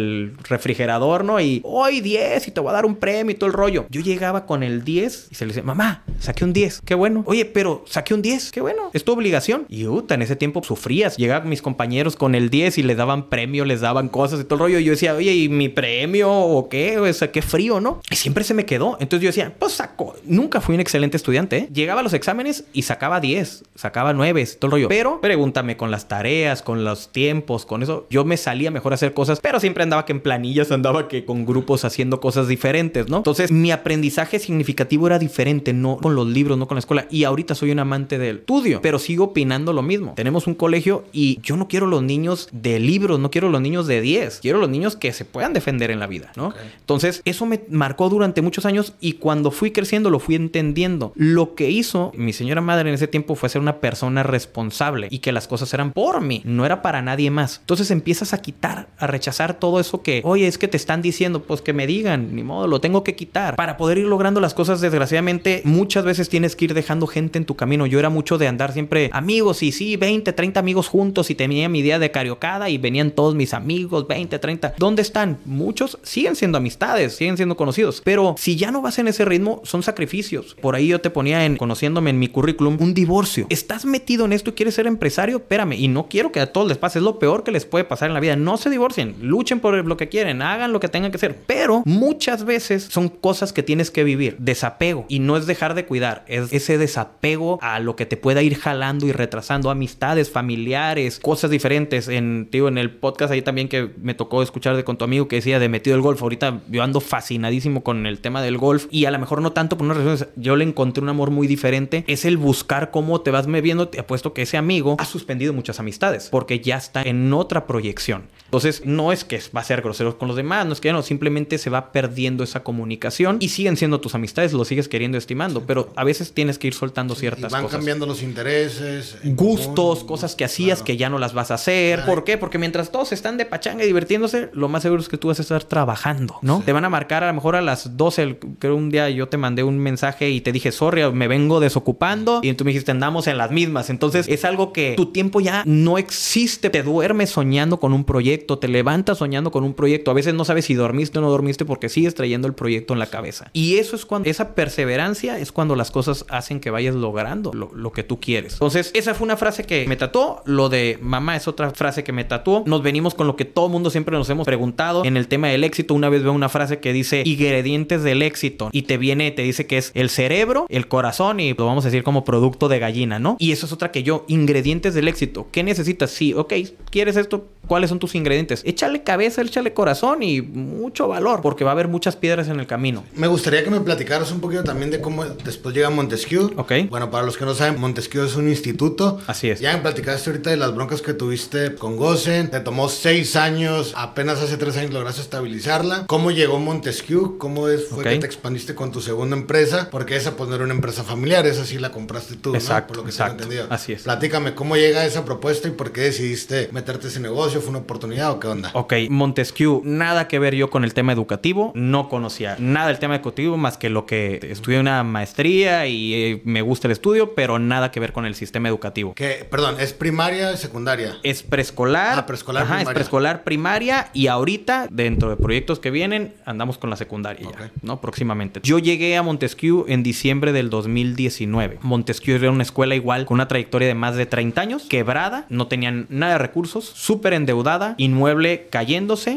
refrigerador, ¿no? Y hoy 10 y te voy a dar un premio y todo el rollo. Yo llegaba con el 10 y se le dice, mamá, saqué un 10, qué bueno. Oye, pero saqué un 10, qué bueno, es tu obligación. Y en ese tiempo sufrías. Llegaban mis compañeros con el 10 y les daban premio, les daban cosas y todo el rollo. Y yo decía, oye, ¿y mi premio o qué? O sea, qué frío, ¿no? Y siempre se me quedó. Entonces yo decía, pues saco. Nunca fui un excelente estudiante, ¿eh? Llegaba a los exámenes y sacaba 10, sacaba 9, todo el rollo. Pero pregúntame con las tareas, con los tiempos, con eso. Yo me salía mejor a hacer cosas, pero siempre andaba que en planillas, andaba que con grupos haciendo cosas diferentes, ¿no? Entonces, mi aprendizaje significativo era diferente, no con los libros, no con la escuela. Y ahorita soy un amante del estudio, pero sigo opinando lo mismo. Tenemos un colegio y yo no quiero los niños de libros, no quiero los niños de 10, quiero los niños que se puedan defender en la vida, ¿no? Entonces, eso me marcó durante muchos años y cuando fui creciendo lo fui entendiendo. Lo que hizo mi señora madre en ese tiempo fue ser una persona responsable y que las cosas eran por mí, no era para nadie más. Entonces empiezas a quitar, a rechazar todo eso que, oye, es que te están diciendo, pues que me digan, ni modo, lo tengo que quitar. Para poder ir logrando las cosas, desgraciadamente, muchas veces tienes que ir dejando gente en tu camino. Yo era mucho de andar siempre amigos y sí, 20, 30 amigos juntos y tenía mi idea de cariocada y venían todos mis amigos, 20, 30. ¿Dónde están? Muchos siguen siendo amistades, siguen siendo conocidos, pero si ya no vas en ese ritmo, son sacrificios. Por ahí yo te ponía en, conociéndome en mi currículum, un divorcio. ¿Estás metido en esto y quieres ser empresario? Espérame, y no quiero que a todos les pase, es lo peor que les puede pasar en la vida. No se divorcien, luchen por lo que quieren, hagan lo que tengan que hacer, pero muchas veces son cosas que tienes que vivir. Desapego, y no es dejar de cuidar, es ese desapego a lo que te pueda ir jalando y retrasando amistades, familiares, cosas diferentes. En, digo, en el podcast ahí también que me tocó escuchar de con tu amigo que decía de metido el golf. Ahorita yo ando fascinadísimo con el tema del golf y a lo mejor no tanto por unas razones. Yo le encontré un amor muy diferente. Es el buscar cómo te vas viendo. Te apuesto que ese amigo ha suspendido muchas amistades porque ya está en otra proyección. Entonces, no es que va a ser grosero con los demás, no es que no, simplemente se va perdiendo esa comunicación y siguen siendo tus amistades, lo sigues queriendo estimando, pero a veces tienes que ir soltando ciertas y van cosas. cambiando los intereses, gustos, cosas que hacías que ya no las vas a hacer. ¿Por qué? Porque mientras todos están de pachanga y divirtiéndose, lo más seguro es que tú vas a estar trabajando, ¿no? Te van a marcar a lo mejor a las 12, creo un día yo te mandé un mensaje y te dije, sorry, me vengo desocupando y tú me dijiste, andamos en las mismas. Entonces, es algo que tu tiempo ya no existe, te duermes soñando con un proyecto te levantas soñando con un proyecto. A veces no sabes si dormiste o no dormiste porque sigues trayendo el proyecto en la cabeza. Y eso es cuando, esa perseverancia es cuando las cosas hacen que vayas logrando lo, que tú quieres. Entonces, esa fue una frase que me tatuó. Lo de mamá es otra frase que me tatuó. Nos venimos con lo que todo mundo siempre nos hemos preguntado en el tema del éxito. Una vez veo una frase que dice ingredientes del éxito y te viene, te dice que es el cerebro, el corazón y lo vamos a decir como producto de gallina, ¿no? Y eso es otra que yo, ingredientes del éxito. ¿Qué necesitas? Sí, ok, ¿quieres esto? ¿Cuáles son tus ingredientes? Échale cabeza, échale corazón y mucho valor, porque va a haber muchas piedras en el camino. Me gustaría que me platicaras un poquito también de cómo después llega Montesquieu. Ok. Bueno, para los que no saben, Montesquieu es un instituto. Así es. Ya me platicaste ahorita de las broncas que tuviste con Gosen. Te tomó seis años, apenas hace tres años lograste estabilizarla. ¿Cómo llegó Montesquieu? ¿Cómo es, fue que te expandiste con tu segunda empresa? Porque esa pues no era una empresa familiar, esa sí la compraste tú, exacto, Por lo que exacto. tengo entendido. Así es. Platícame, ¿cómo llega esa propuesta y por qué decidiste meterte ese negocio? ¿Fue una oportunidad o qué onda? Ok, Montesquieu, nada que ver yo con el tema educativo. No conocía nada del tema educativo más que lo que estudié una maestría y eh, me gusta el estudio, pero nada que ver con el sistema educativo. Que, perdón, ¿es primaria o secundaria? Es preescolar. Ah, preescolar, Ajá, primaria. es preescolar, primaria y ahorita, dentro de proyectos que vienen, andamos con la secundaria ya, Ok. ¿no? Próximamente. Yo llegué a Montesquieu en diciembre del 2019. Montesquieu era una escuela igual con una trayectoria de más de 30 años, quebrada, no tenían nada de recursos, súper endeudada, inmueble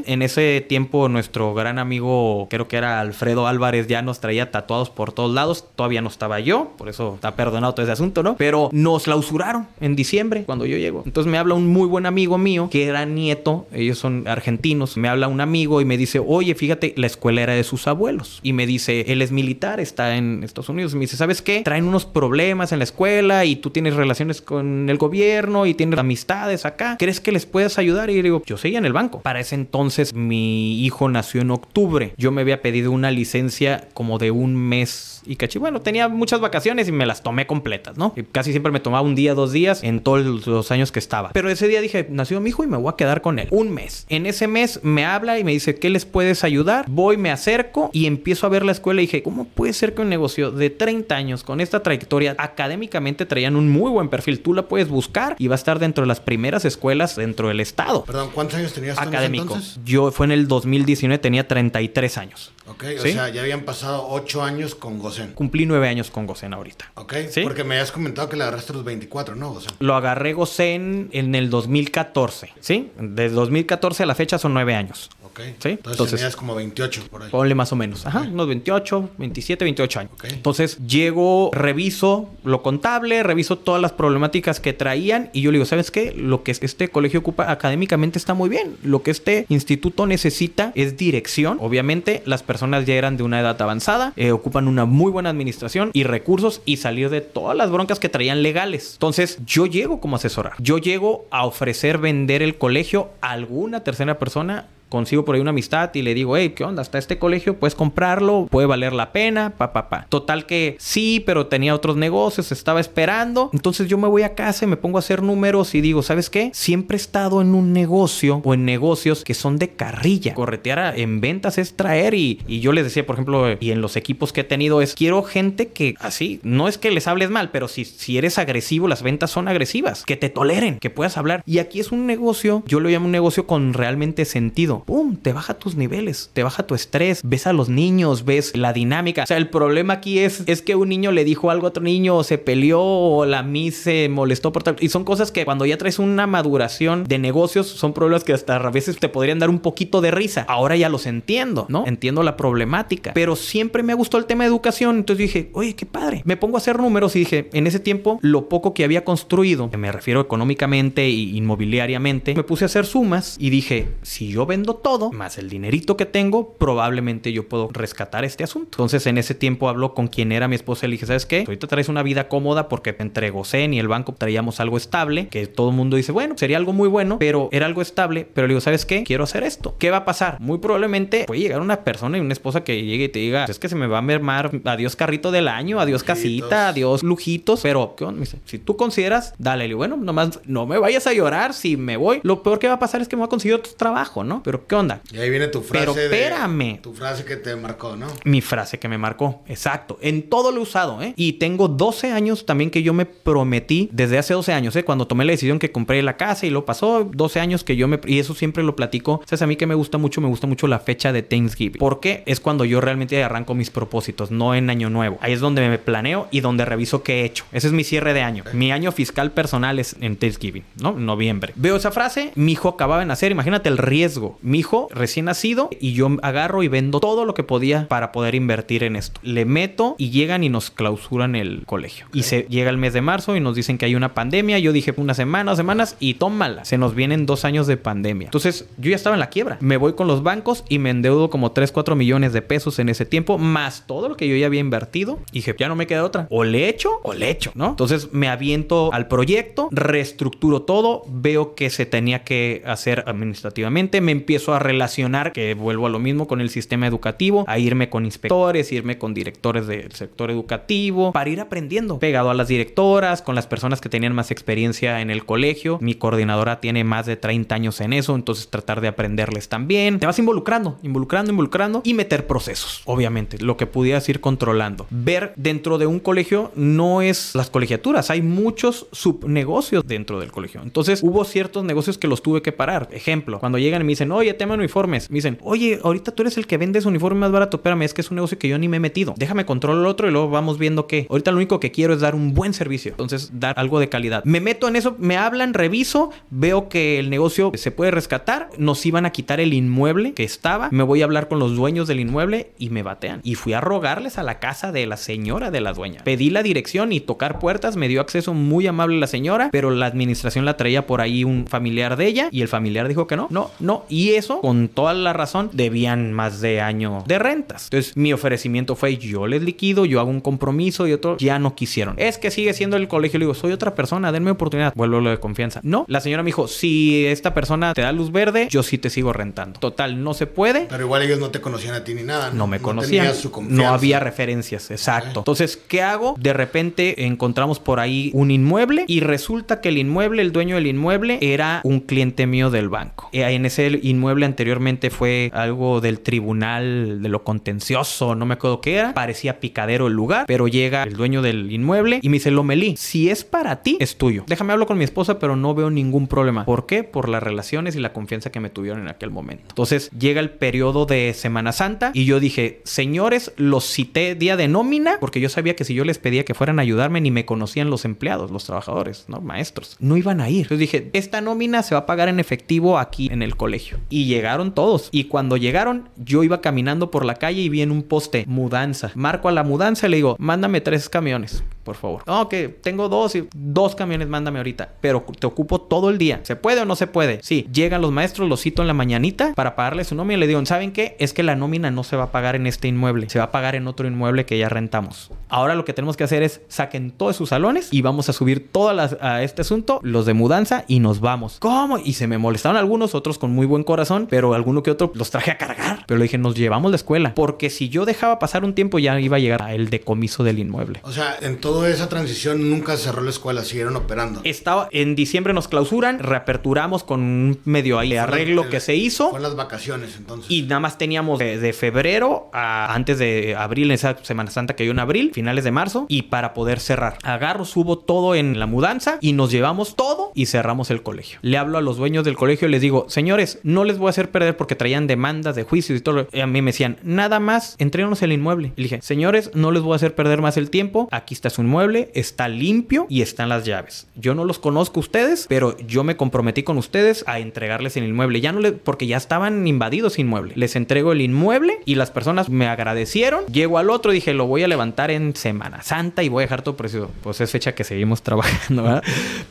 En ese tiempo nuestro gran amigo, creo que era Alfredo Álvarez, ya nos traía tatuados por todos lados. Todavía no estaba yo, por eso está perdonado todo ese asunto, ¿no? Pero nos clausuraron en diciembre cuando yo llego. Entonces me habla un muy buen amigo mío que era nieto, ellos son argentinos. Me habla un amigo y me dice, oye, fíjate, la escuela era de sus abuelos. Y me dice, él es militar, está en Estados Unidos. Me dice, ¿sabes qué? Traen unos problemas en la escuela y tú tienes relaciones con el gobierno y tienes amistades acá. ¿Crees que les puedes ayudar? Y yo digo, yo seguía en el banco. Para ese entonces mi hijo nació en octubre. Yo me había pedido una licencia como de un mes y cachi. Bueno, tenía muchas vacaciones y me las tomé completas, ¿no? Y casi siempre me tomaba un día, dos días en todos los años que estaba. Pero ese día dije, nació mi hijo y me voy a quedar con él. Un mes. En ese mes me habla y me dice, ¿qué les puedes ayudar? Voy, me acerco y empiezo a ver la escuela y dije, ¿cómo puede ser que un negocio de 30 años con esta trayectoria académicamente traían un muy buen perfil? Tú la puedes buscar y va a estar dentro de las primeras escuelas dentro del estado. Perdón, ¿cuántos años tenías tú en ese Académico. Entonces? Yo fue en el 2019, tenía 33 años. Ok, o ¿Sí? sea, ya habían pasado ocho años con Gosen. Cumplí 9 años con Gosen ahorita. Ok, ¿Sí? porque me habías comentado que le agarraste los 24, ¿no, Gosen? Lo agarré Gosen en el 2014, ¿sí? Desde 2014 a la fecha son 9 años. Ok. ¿Sí? Entonces, Entonces- tenías como 28 por ahí. Ponle más o menos. Ajá, unos 28, 27, 28 años. Entonces llego, reviso lo contable, reviso todas las problemáticas que traían y yo le digo, ¿sabes qué? Lo que este colegio ocupa académicamente está muy bien. Lo que este instituto necesita es dirección. Obviamente las personas ya eran de una edad avanzada, eh, ocupan una muy buena administración y recursos y salir de todas las broncas que traían legales. Entonces yo llego como asesorar. Yo llego a ofrecer vender el colegio a alguna tercera persona consigo por ahí una amistad y le digo, hey, ¿qué onda? Hasta este colegio puedes comprarlo, puede valer la pena, pa, pa, pa. Total que sí, pero tenía otros negocios, estaba esperando. Entonces yo me voy a casa y me pongo a hacer números y digo, ¿sabes qué? Siempre he estado en un negocio o en negocios que son de carrilla. Corretear en ventas es traer y, y yo les decía, por ejemplo, y en los equipos que he tenido es, quiero gente que así, no es que les hables mal, pero si, si eres agresivo, las ventas son agresivas, que te toleren, que puedas hablar. Y aquí es un negocio, yo lo llamo un negocio con realmente sentido. ¡Pum! Te baja tus niveles, te baja tu estrés, ves a los niños, ves la dinámica. O sea, el problema aquí es, es que un niño le dijo algo a otro niño, o se peleó, o la Miss se molestó por tal. Y son cosas que cuando ya traes una maduración de negocios, son problemas que hasta a veces te podrían dar un poquito de risa. Ahora ya los entiendo, ¿no? Entiendo la problemática. Pero siempre me gustó el tema de educación. Entonces dije, oye, qué padre. Me pongo a hacer números y dije, en ese tiempo, lo poco que había construido, que me refiero económicamente y inmobiliariamente, me puse a hacer sumas y dije, si yo vendo todo, más el dinerito que tengo, probablemente yo puedo rescatar este asunto. Entonces en ese tiempo hablo con quien era mi esposa y le dije, ¿sabes qué? Ahorita traes una vida cómoda porque entre Gocen y el banco traíamos algo estable, que todo el mundo dice, bueno, sería algo muy bueno, pero era algo estable, pero le digo, ¿sabes qué? Quiero hacer esto. ¿Qué va a pasar? Muy probablemente puede llegar una persona y una esposa que llegue y te diga, es que se me va a mermar, adiós carrito del año, adiós casita, adiós lujitos, pero ¿qué onda? Me dice, si tú consideras, dale, le digo, bueno, nomás no me vayas a llorar si me voy. Lo peor que va a pasar es que me voy a conseguir otro trabajo, ¿no? Pero ¿qué onda? Y ahí viene tu frase. Pero de- espérame. tu frase que te marcó, ¿no? Mi frase que me marcó, exacto. En todo lo he usado, ¿eh? Y tengo 12 años también que yo me prometí, desde hace 12 años, ¿eh? Cuando tomé la decisión que compré la casa y lo pasó, 12 años que yo me... Y eso siempre lo platico. ¿Sabes? A mí que me gusta mucho, me gusta mucho la fecha de Thanksgiving. Porque es cuando yo realmente arranco mis propósitos, no en Año Nuevo. Ahí es donde me planeo y donde reviso qué he hecho. Ese es mi cierre de año. Mi año fiscal personal es en Thanksgiving, ¿no? Noviembre. Veo esa frase, mi hijo acababa de nacer, imagínate el riesgo. Mi hijo recién nacido y yo agarro y vendo todo lo que podía para poder invertir en esto. Le meto y llegan y nos clausuran el colegio. Y se llega el mes de marzo y nos dicen que hay una pandemia. Yo dije una semana, semanas y tómala. Se nos vienen dos años de pandemia. Entonces yo ya estaba en la quiebra. Me voy con los bancos y me endeudo como 3, 4 millones de pesos en ese tiempo, más todo lo que yo ya había invertido. Y dije, ya no me queda otra. O le echo o le echo, ¿no? Entonces me aviento al proyecto, reestructuro todo, veo que se tenía que hacer administrativamente, me empiezo a relacionar, que vuelvo a lo mismo con el sistema educativo, a irme con inspectores, irme con directores del sector educativo, para ir aprendiendo, pegado a las directoras, con las personas que tenían más experiencia en el colegio. Mi coordinadora tiene más de 30 años en eso, entonces tratar de aprenderles también. Te vas involucrando, involucrando, involucrando y meter procesos, obviamente, lo que pudieras ir controlando. Ver dentro de un colegio no es las colegiaturas, hay muchos subnegocios dentro del colegio. Entonces hubo ciertos negocios que los tuve que parar. Ejemplo, cuando llegan y me dicen, oye, tema uniformes, me dicen, oye, ahorita tú eres el que vende ese uniforme más barato, espérame, es que es un negocio que yo ni me he metido. Déjame controlar el otro y luego vamos viendo qué. Ahorita lo único que quiero es dar un buen servicio, entonces dar algo de calidad. Me meto en eso, me hablan, reviso, veo que el negocio se puede rescatar, nos iban a quitar el inmueble que estaba, me voy a hablar con los dueños del inmueble y me batean. Y fui a rogarles a la casa de la señora de la dueña. Pedí la dirección y tocar puertas, me dio acceso muy amable la señora, pero la administración la traía por ahí un familiar de ella y el familiar dijo que no, no, no. Eso, con toda la razón, debían más de año de rentas. Entonces mi ofrecimiento fue yo les liquido, yo hago un compromiso y otro ya no quisieron. Es que sigue siendo el colegio. Le digo, soy otra persona, denme oportunidad. Vuelvo a lo de confianza. No, la señora me dijo, si esta persona te da luz verde, yo sí te sigo rentando. Total, no se puede. Pero igual ellos no te conocían a ti ni nada. No me conocían. su. No había referencias, exacto. Entonces, ¿qué hago? De repente encontramos por ahí un inmueble y resulta que el inmueble, el dueño del inmueble, era un cliente mío del banco. Eh, En ese inmueble anteriormente fue algo del tribunal de lo contencioso, no me acuerdo qué era. Parecía picadero el lugar, pero llega el dueño del inmueble y me dice, Lomelí, si es para ti, es tuyo. Déjame hablar con mi esposa, pero no veo ningún problema. ¿Por qué? Por las relaciones y la confianza que me tuvieron en aquel momento. Entonces llega el periodo de Semana Santa y yo dije, señores, los cité día de nómina porque yo sabía que si yo les pedía que fueran a ayudarme ni me conocían los empleados, los trabajadores, ¿no? Maestros. No iban a ir. Entonces dije, esta nómina se va a pagar en efectivo aquí en el colegio. Y llegaron todos. Y cuando llegaron, yo iba caminando por la calle y vi en un poste mudanza. Marco a la mudanza y le digo, mándame tres camiones por favor. No, que tengo dos y dos camiones, mándame ahorita. Pero te ocupo todo el día. ¿Se puede o no se puede? Sí, llegan los maestros, los cito en la mañanita para pagarle su nómina y le digo, ¿saben qué? Es que la nómina no se va a pagar en este inmueble, se va a pagar en otro inmueble que ya rentamos. Ahora lo que tenemos que hacer es saquen todos sus salones y vamos a subir todas a este asunto, los de mudanza y nos vamos. ¿Cómo? Y se me molestaron algunos, otros con muy buen corazón, pero alguno que otro los traje a cargar. Pero le dije, nos llevamos la escuela, porque si yo dejaba pasar un tiempo ya iba a llegar el decomiso del inmueble. O sea, en toda esa transición nunca cerró la escuela, siguieron operando. Estaba en diciembre nos clausuran, reaperturamos con un medio ahí arreglo que se hizo. Fue las vacaciones entonces. Y nada más teníamos de, febrero a antes de abril, en esa Semana Santa que hay en abril, finales de marzo, y para poder cerrar. Agarro, subo todo en la mudanza y nos llevamos todo y cerramos el colegio. Le hablo a los dueños del colegio y les digo, señores, no les voy a hacer perder porque traían demandas de juicios y todo. Y a mí me decían, nada más, entrénos el inmueble. Y le dije, señores, no les voy a hacer perder más el tiempo. Aquí está su inmueble, está limpio y están las llaves. Yo no los conozco ustedes, pero yo me comprometí con ustedes a entregarles el inmueble. Ya no le, porque ya estaban invadidos inmueble. Les entrego el inmueble y las personas me agradecieron. Llego al otro, dije, lo voy a levantar en Semana Santa y voy a dejar todo precioso. Pues es fecha que seguimos (laughs) trabajando, ¿verdad?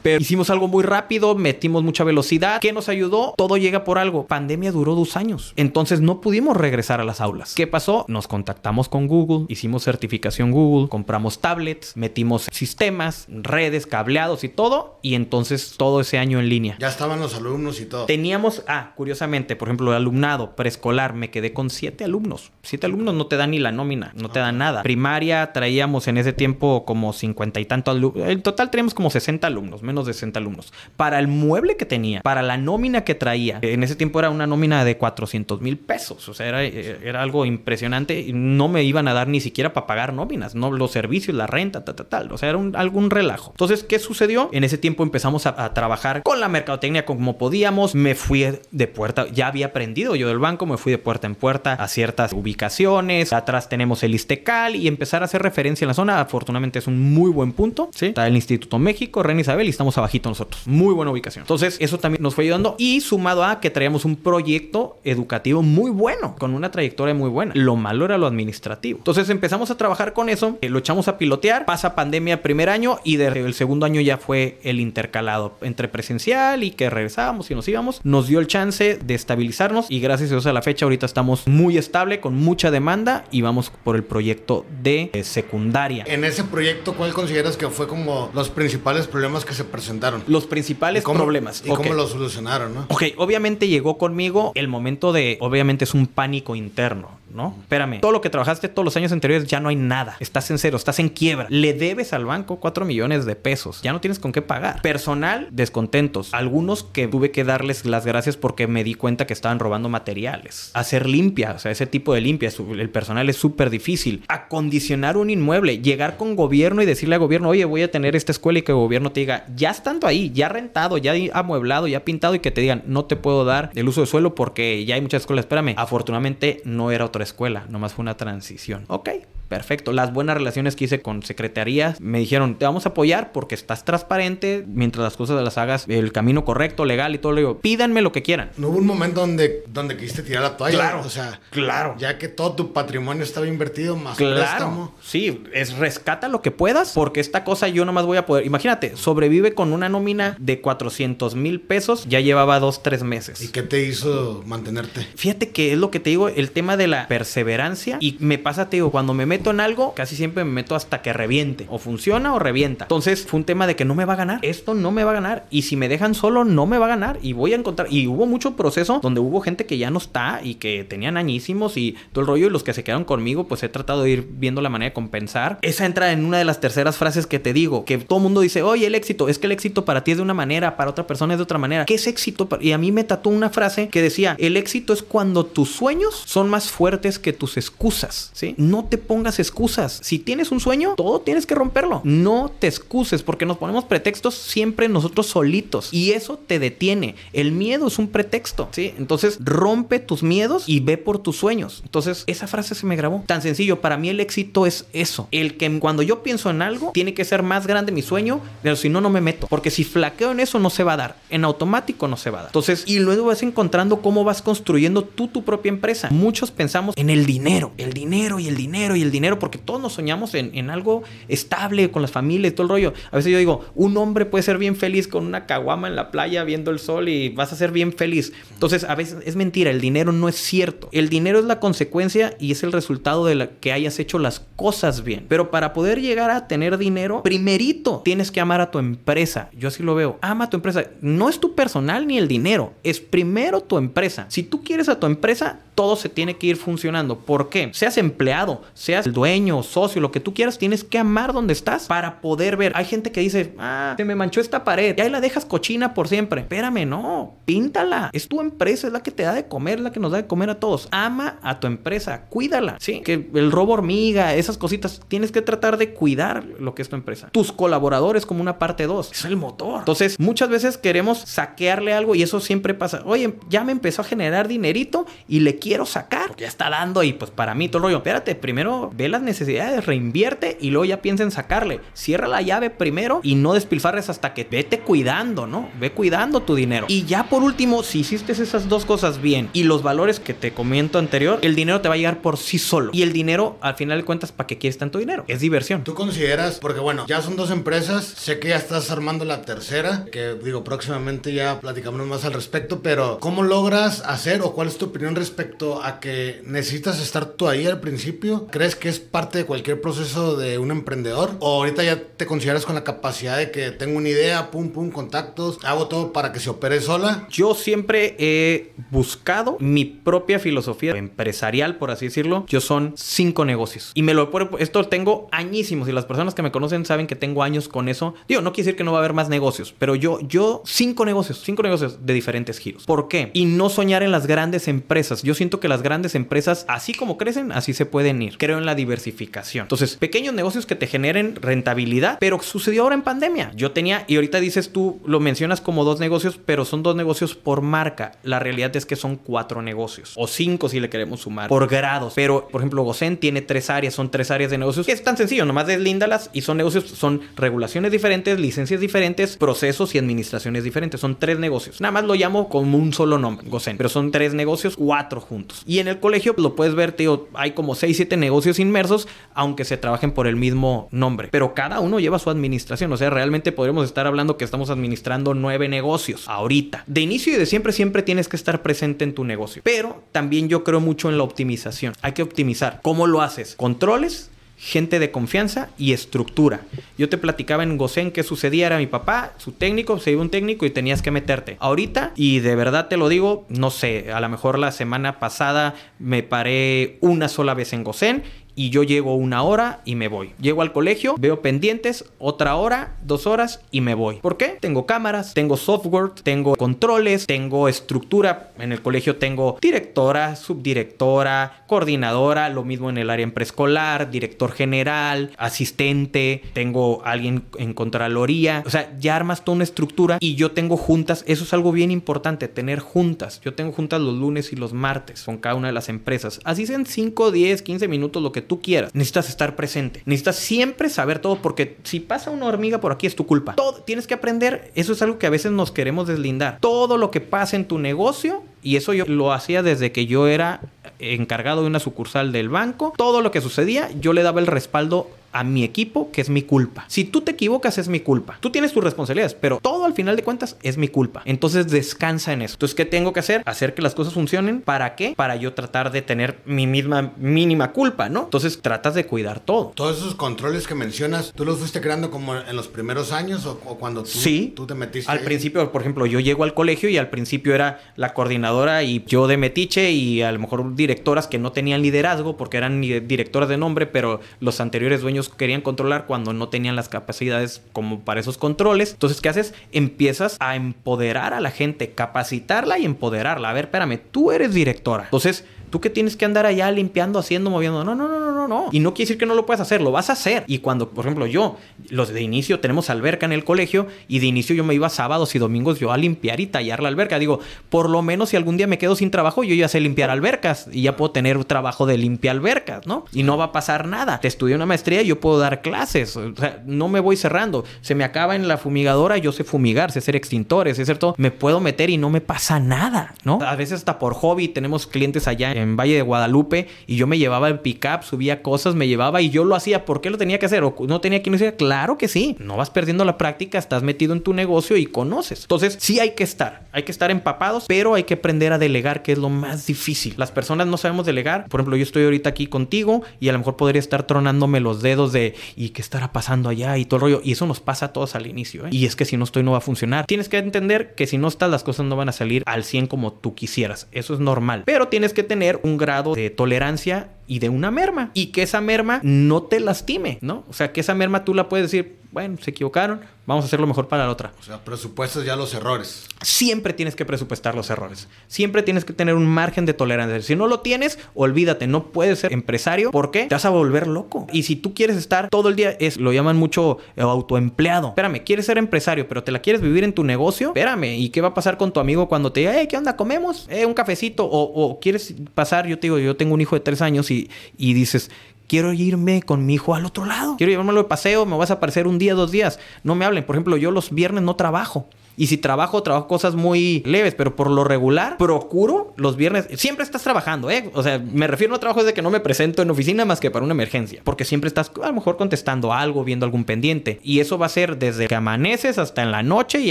Pero hicimos algo muy rápido, metimos mucha velocidad. ¿Qué nos ayudó? Todo llega por algo. Pandemia duró dos años. Entonces no pudimos regresar a las aulas. ¿Qué pasó? Nos contactamos con Google, hicimos certificación Google, compramos tablets, metimos sistemas, redes, cableados y todo. Y entonces todo ese año en línea. Ya estaban los alumnos y todo. Teníamos, ah, curiosamente, por ejemplo, el alumnado preescolar, me quedé con siete alumnos. Siete alumnos no te dan ni la nómina, no te dan nada. Primaria traíamos en ese tiempo como cincuenta y tantos alumnos. En total teníamos como 60 alumnos, menos de 60 alumnos. Para el mueble que tenía, para la nómina que traía, en ese tiempo era una nómina de 400 mil pesos. O sea, era, era algo impresionante. No me iban a dar ni siquiera para pagar nóminas, no los servicios, la renta, tal, tal, tal. O sea, era un, algún relajo. Entonces, ¿qué sucedió? En ese tiempo empezamos a, trabajar con la mercadotecnia como podíamos. Me fui de puerta, ya había aprendido yo del banco, me fui de puerta en puerta a ciertas ubicaciones. Atrás tenemos el Istecal y empezar a hacer referencia en la zona. Afortunadamente es un muy buen punto. ¿sí? Está el Instituto México, Reina Isabel y estamos abajito nosotros. Muy buena ubicación. Entonces, eso también nos fue ayudando y sumado a que traíamos un proyecto educativo muy bueno, con una trayectoria muy buena. Lo malo era lo administrativo. Entonces empezamos a trabajar con eso, eh, lo echamos a pilotear, pasa pandemia primer año y desde el segundo año ya fue el intercalado entre presencial y que regresábamos y nos íbamos. Nos dio el chance de estabilizarnos y gracias a Dios a la fecha ahorita estamos muy estable, con mucha demanda y vamos por el proyecto de eh, secundaria. En ese proyecto, ¿cuál consideras que fue como los principales problemas que se presentaron? Los principales problemas. ¿Y cómo lo solucionaron, no? Ok, obviamente llegó conmigo el momento de, obviamente es un pánico interno. ¿No? Espérame, todo lo que trabajaste todos los años anteriores ya no hay nada. Estás en cero, estás en quiebra. Le debes al banco 4 millones de pesos. Ya no tienes con qué pagar. Personal, descontentos. Algunos que tuve que darles las gracias porque me di cuenta que estaban robando materiales. Hacer limpia, o sea, ese tipo de limpia. El personal es súper difícil. Acondicionar un inmueble, llegar con gobierno y decirle al gobierno, oye, voy a tener esta escuela y que el gobierno te diga, ya estando ahí, ya rentado, ya amueblado, ya pintado y que te digan, no te puedo dar el uso de suelo porque ya hay muchas escuelas. Espérame, afortunadamente no era otra escuela, nomás fue una transición. Ok, perfecto. Las buenas relaciones que hice con secretarías me dijeron, te vamos a apoyar porque estás transparente mientras las cosas las hagas el camino correcto, legal y todo. Le digo, pídanme lo que quieran. No hubo un momento donde, donde quisiste tirar la toalla. Claro. O sea, claro. Ya que todo tu patrimonio estaba invertido más claro. Sí, es rescata lo que puedas porque esta cosa yo nomás voy a poder. Imagínate, sobrevive con una nómina de 400 mil pesos. Ya llevaba dos, tres meses. ¿Y qué te hizo mantenerte? Fíjate que es lo que te digo, el tema de la perseverancia. Y me pasa, te digo, cuando me meto en algo, casi siempre me meto hasta que reviente. O funciona o revienta. Entonces fue un tema de que no me va a ganar. Esto no me va a ganar. Y si me dejan solo, no me va a ganar. Y voy a encontrar. Y hubo mucho proceso donde hubo gente que ya no está y que tenían añísimos y todo el rollo. Y los que se quedaron conmigo, pues he tratado de ir viendo la manera de compensar. Esa entra en una de las terceras frases que te digo. Que todo el mundo dice, oye, el éxito. Es que el éxito para ti es de una manera, para otra persona es de otra manera. ¿Qué es éxito? Y a mí me tatuó una frase que decía, el éxito es cuando tus sueños son más fuertes que tus excusas. ¿Sí? No te pongas excusas. Si tienes un sueño, todo tienes que romperlo. No te excuses porque nos ponemos pretextos siempre nosotros solitos y eso te detiene. El miedo es un pretexto, ¿sí? Entonces rompe tus miedos y ve por tus sueños. Entonces esa frase se me grabó. Tan sencillo, para mí el éxito es eso. El que cuando yo pienso en algo, tiene que ser más grande mi sueño, pero si no, no me meto. Porque si flaqueo en eso, no se va a dar. En automático no se va a dar. Entonces, y luego vas encontrando cómo vas construyendo tú tu propia empresa. Muchos pensamos en el dinero, el dinero y el dinero y el dinero, porque todos nos soñamos en, algo estable con las familias todo el rollo. A veces yo digo, un hombre puede ser bien feliz con una caguama en la playa viendo el sol y vas a ser bien feliz. Entonces, a veces es mentira, el dinero no es cierto. El dinero es la consecuencia y es el resultado de que hayas hecho las cosas bien. Pero para poder llegar a tener dinero, primerito tienes que amar a tu empresa. Yo así lo veo. Ama tu empresa. No es tu personal ni el dinero, es primero tu empresa. Si tú quieres a tu empresa, todo se tiene que ir funcionando. ¿Por qué? Seas empleado, seas el dueño, socio, lo que tú quieras, tienes que amar donde estás para poder ver. Hay gente que dice, ah, se me manchó esta pared, y ahí la dejas cochina por siempre. Espérame, no, píntala. Es tu empresa, es la que te da de comer, es la que nos da de comer a todos. Ama a tu empresa, cuídala. Sí, que el robo hormiga, esas cositas, tienes que tratar de cuidar lo que es tu empresa. Tus colaboradores como una parte 2, es el motor. Entonces, muchas veces queremos saquearle algo y eso siempre pasa. Oye, ya me empezó a generar dinerito y le quiero sacar. Ya está dando y pues para mí todo el rollo. Espérate, primero ve las necesidades, reinvierte y luego ya piensa en sacarle. Cierra la llave primero y no despilfarres hasta que vete cuidando, ¿no? Ve cuidando tu dinero. Y ya por último, si hiciste esas dos cosas bien y los valores que te comento anterior, el dinero te va a llegar por sí solo. Y el dinero, al final de cuentas, ¿para qué quieres tanto dinero? Es diversión. ¿Tú consideras, porque bueno, ya son dos empresas, sé que ya estás armando la tercera, que digo, próximamente ya platicamos más al respecto, pero ¿cómo logras hacer o cuál es tu opinión respecto a que necesitas estar tú ahí al principio? ¿Crees que es parte de cualquier proceso de un emprendedor? ¿O ahorita ya te consideras con la capacidad de que tengo una idea, pum, pum, contactos, hago todo para que se opere sola? Yo siempre he buscado mi propia filosofía empresarial, por así decirlo. Yo son cinco negocios. Y me lo esto tengo añísimos y las personas que me conocen saben que tengo años con eso. Digo, no quiere decir que no va a haber más negocios, pero yo, yo, cinco negocios, cinco negocios de diferentes giros. ¿Por qué? Y no soñar en las grandes empresas. Yo siento que las grandes empresas, así como crecen, así se pueden ir. Creo en la diversificación. Entonces, pequeños negocios que te generen rentabilidad, pero sucedió ahora en pandemia. Yo tenía, y ahorita dices tú, lo mencionas como dos negocios, pero son dos negocios por marca. La realidad es que son cuatro negocios, o cinco si le queremos sumar, por grados. Pero, por ejemplo, Gosen tiene tres áreas, son tres áreas de negocios, que es tan sencillo, nomás deslíndalas y son negocios, son regulaciones diferentes, licencias diferentes, procesos y administraciones diferentes. Son tres negocios. Nada más lo llamo como un solo nombre, Gosen, pero son tres negocios, cuatro juntos. Y en el colegio lo puedes ver, tío, hay como 6, 7 negocios inmersos, aunque se trabajen por el mismo nombre. Pero cada uno lleva su administración. O sea, realmente podríamos estar hablando que estamos administrando nueve negocios ahorita. De inicio y de siempre, siempre tienes que estar presente en tu negocio. Pero también yo creo mucho en la optimización. Hay que optimizar. ¿Cómo lo haces? Controles gente de confianza y estructura. Yo te platicaba en Gosen que sucedía, era mi papá, su técnico, se iba un técnico y tenías que meterte. Ahorita, y de verdad te lo digo, no sé, a lo mejor la semana pasada me paré una sola vez en Gosen y yo llego una hora y me voy. Llego al colegio, veo pendientes, otra hora, dos horas y me voy. ¿Por qué? Tengo cámaras, tengo software, tengo controles, tengo estructura. En el colegio tengo directora, subdirectora, coordinadora, lo mismo en el área preescolar, director general, asistente, tengo alguien en contraloría. O sea, ya armas toda una estructura y yo tengo juntas. Eso es algo bien importante, tener juntas. Yo tengo juntas los lunes y los martes con cada una de las empresas. Así sean 5, 10, 15 minutos lo que tú quieras. Necesitas estar presente. Necesitas siempre saber todo porque si pasa una hormiga por aquí es tu culpa. Todo tienes que aprender. Eso es algo que a veces nos queremos deslindar. Todo lo que pasa en tu negocio y eso yo lo hacía desde que yo era encargado de una sucursal del banco. Todo lo que sucedía, yo le daba el respaldo a mi equipo que es mi culpa. Si tú te equivocas es mi culpa. Tú tienes tus responsabilidades, pero todo al final de cuentas es mi culpa. Entonces descansa en eso. Entonces, ¿qué tengo que hacer? Hacer que las cosas funcionen. ¿Para qué? Para yo tratar de tener mi misma mínima culpa, ¿no? Entonces tratas de cuidar todo. Todos esos controles que mencionas, ¿tú los fuiste creando como en los primeros años o, cuando tú, sí, tú te metiste? Al principio, por ejemplo, yo llego al colegio y al principio era la coordinadora y yo de metiche y a lo mejor directoras que no tenían liderazgo porque eran directoras de nombre, pero los anteriores dueños querían controlar cuando no tenían las capacidades como para esos controles. Entonces, ¿qué haces? Empiezas a empoderar a la gente, capacitarla y empoderarla. A ver, espérame, tú eres directora. Entonces, Tú que tienes que andar allá limpiando, haciendo, moviendo. No, no, no, no, no, no. Y no quiere decir que no lo puedas hacer, lo vas a hacer. Y cuando, por ejemplo, yo, los de inicio tenemos alberca en el colegio y de inicio yo me iba sábados y domingos yo a limpiar y tallar la alberca. Digo, por lo menos si algún día me quedo sin trabajo, yo ya sé limpiar albercas y ya puedo tener trabajo de limpiar albercas, ¿no? Y no va a pasar nada. Te estudié una maestría y yo puedo dar clases. O sea, no me voy cerrando. Se me acaba en la fumigadora, yo sé fumigar, sé ser extintores, es cierto. Me puedo meter y no me pasa nada, ¿no? A veces hasta por hobby tenemos clientes allá Valle de Guadalupe y yo me llevaba el pickup, subía cosas, me llevaba y yo lo hacía. ¿Por qué lo tenía que hacer? ¿O no tenía que decir? Claro que sí. No vas perdiendo la práctica, estás metido en tu negocio y conoces. Entonces, sí hay que estar. Hay que estar empapados, pero hay que aprender a delegar, que es lo más difícil. Las personas no sabemos delegar. Por ejemplo, yo estoy ahorita aquí contigo y a lo mejor podría estar tronándome los dedos de ¿y qué estará pasando allá? y todo el rollo. Y eso nos pasa a todos al inicio. ¿eh? Y es que si no estoy, no va a funcionar. Tienes que entender que si no estás, las cosas no van a salir al 100 como tú quisieras. Eso es normal. Pero tienes que tener un grado de tolerancia y de una merma. Y que esa merma no te lastime, ¿no? O sea, que esa merma tú la puedes decir, bueno, se equivocaron, vamos a hacer lo mejor para la otra. O sea, presupuestas ya los errores. Siempre tienes que presupuestar los errores. Siempre tienes que tener un margen de tolerancia. Si no lo tienes, olvídate, no puedes ser empresario porque te vas a volver loco. Y si tú quieres estar todo el día, es lo llaman mucho eh, autoempleado. Espérame, quieres ser empresario, pero te la quieres vivir en tu negocio. Espérame, ¿y qué va a pasar con tu amigo cuando te diga, hey, ¿qué onda? ¿Comemos? Eh, un cafecito. O, o, quieres pasar, yo te digo, yo tengo un hijo de tres años y, y dices, quiero irme con mi hijo al otro lado. Quiero llevármelo de paseo, me vas a aparecer un día, dos días. No me hablen. Por ejemplo, yo los viernes no trabajo. Y si trabajo, trabajo cosas muy leves, pero por lo regular, procuro los viernes. Siempre estás trabajando, ¿eh? O sea, me refiero a trabajo de que no me presento en oficina más que para una emergencia. Porque siempre estás a lo mejor contestando algo, viendo algún pendiente. Y eso va a ser desde que amaneces hasta en la noche y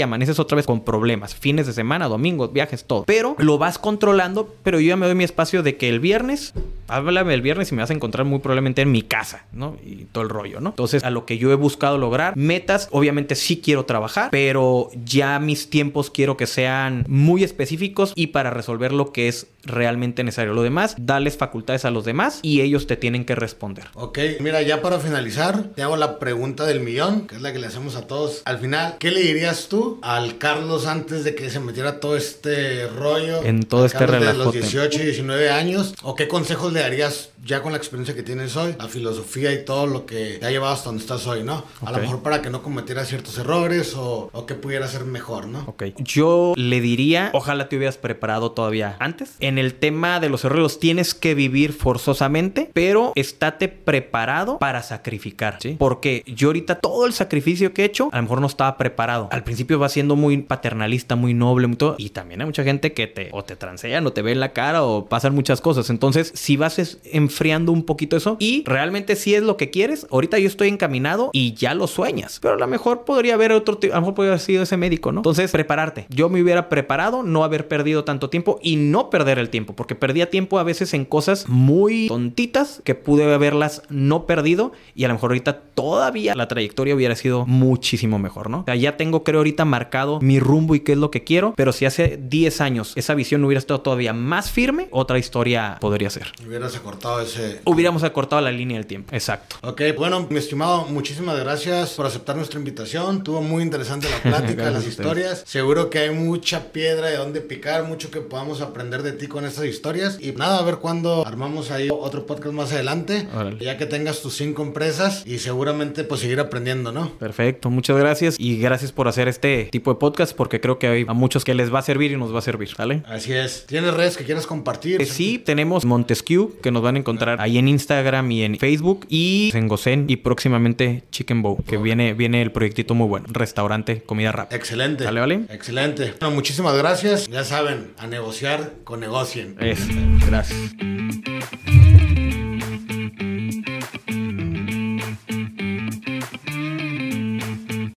amaneces otra vez con problemas. Fines de semana, domingos, viajes, todo. Pero lo vas controlando, pero yo ya me doy mi espacio de que el viernes, háblame el viernes y me vas a encontrar muy probablemente en mi casa, ¿no? Y todo el rollo, ¿no? Entonces, a lo que yo he buscado lograr, metas, obviamente sí quiero trabajar, pero ya mis tiempos quiero que sean muy específicos y para resolver lo que es realmente necesario. Lo demás, darles facultades a los demás y ellos te tienen que responder. Ok, mira, ya para finalizar, te hago la pregunta del millón, que es la que le hacemos a todos. Al final, ¿qué le dirías tú al Carlos antes de que se metiera todo este rollo? En todo este relajo. De los 18 y 19 años. ¿O qué consejos le darías ya con la experiencia que tienes hoy, la filosofía y todo lo que te ha llevado hasta donde estás hoy, ¿no? A lo mejor para que no cometiera ciertos errores o, o que pudiera ser mejor, ¿no? Ok. Yo le diría, ojalá te hubieras preparado todavía antes. En el tema de los errores los tienes que vivir forzosamente, pero estate preparado para sacrificar, ¿sí? Porque yo ahorita todo el sacrificio que he hecho, a lo mejor no estaba preparado. Al principio va siendo muy paternalista, muy noble, muy todo. Y también hay mucha gente que te o te transean o te ve en la cara o pasan muchas cosas. Entonces, si vas enfriando un poquito eso y realmente si es lo que quieres, ahorita yo estoy encaminado y ya lo sueñas. Pero a lo mejor podría haber otro, a lo mejor podría haber sido ese médico, ¿no? Entonces, prepararte. Yo me hubiera preparado, no haber perdido tanto tiempo y no perder el tiempo, porque perdía tiempo a veces en cosas muy tontitas que pude haberlas no perdido y a lo mejor ahorita todavía la trayectoria hubiera sido muchísimo mejor, ¿no? O sea, ya tengo creo ahorita marcado mi rumbo y qué es lo que quiero, pero si hace 10 años esa visión hubiera estado todavía más firme, otra historia podría ser. Hubieras acortado ese... Hubiéramos acortado la línea del tiempo, exacto. Ok, bueno, mi estimado, muchísimas gracias por aceptar nuestra invitación. Tuvo muy interesante la (laughs) plática, las historias. Seguro que hay mucha piedra de donde picar, mucho que podamos aprender de ti con estas historias. Y nada, a ver cuándo armamos ahí otro podcast más adelante. Ya que tengas tus cinco empresas y seguramente pues seguir aprendiendo, ¿no? Perfecto, muchas gracias y gracias por hacer este tipo de podcast porque creo que hay a muchos que les va a servir y nos va a servir, ¿vale? Así es. ¿Tienes redes que quieras compartir? Eh, sí, tenemos Montesquieu que nos van a encontrar ahí en Instagram y en Facebook y en Gozen y próximamente Chicken Bow, que viene, viene el proyectito muy bueno. Restaurante, comida rápida. Excelente. ¿Vale, vale? Excelente. Bueno, muchísimas gracias. Ya saben, a negociar con negocien. Es, gracias.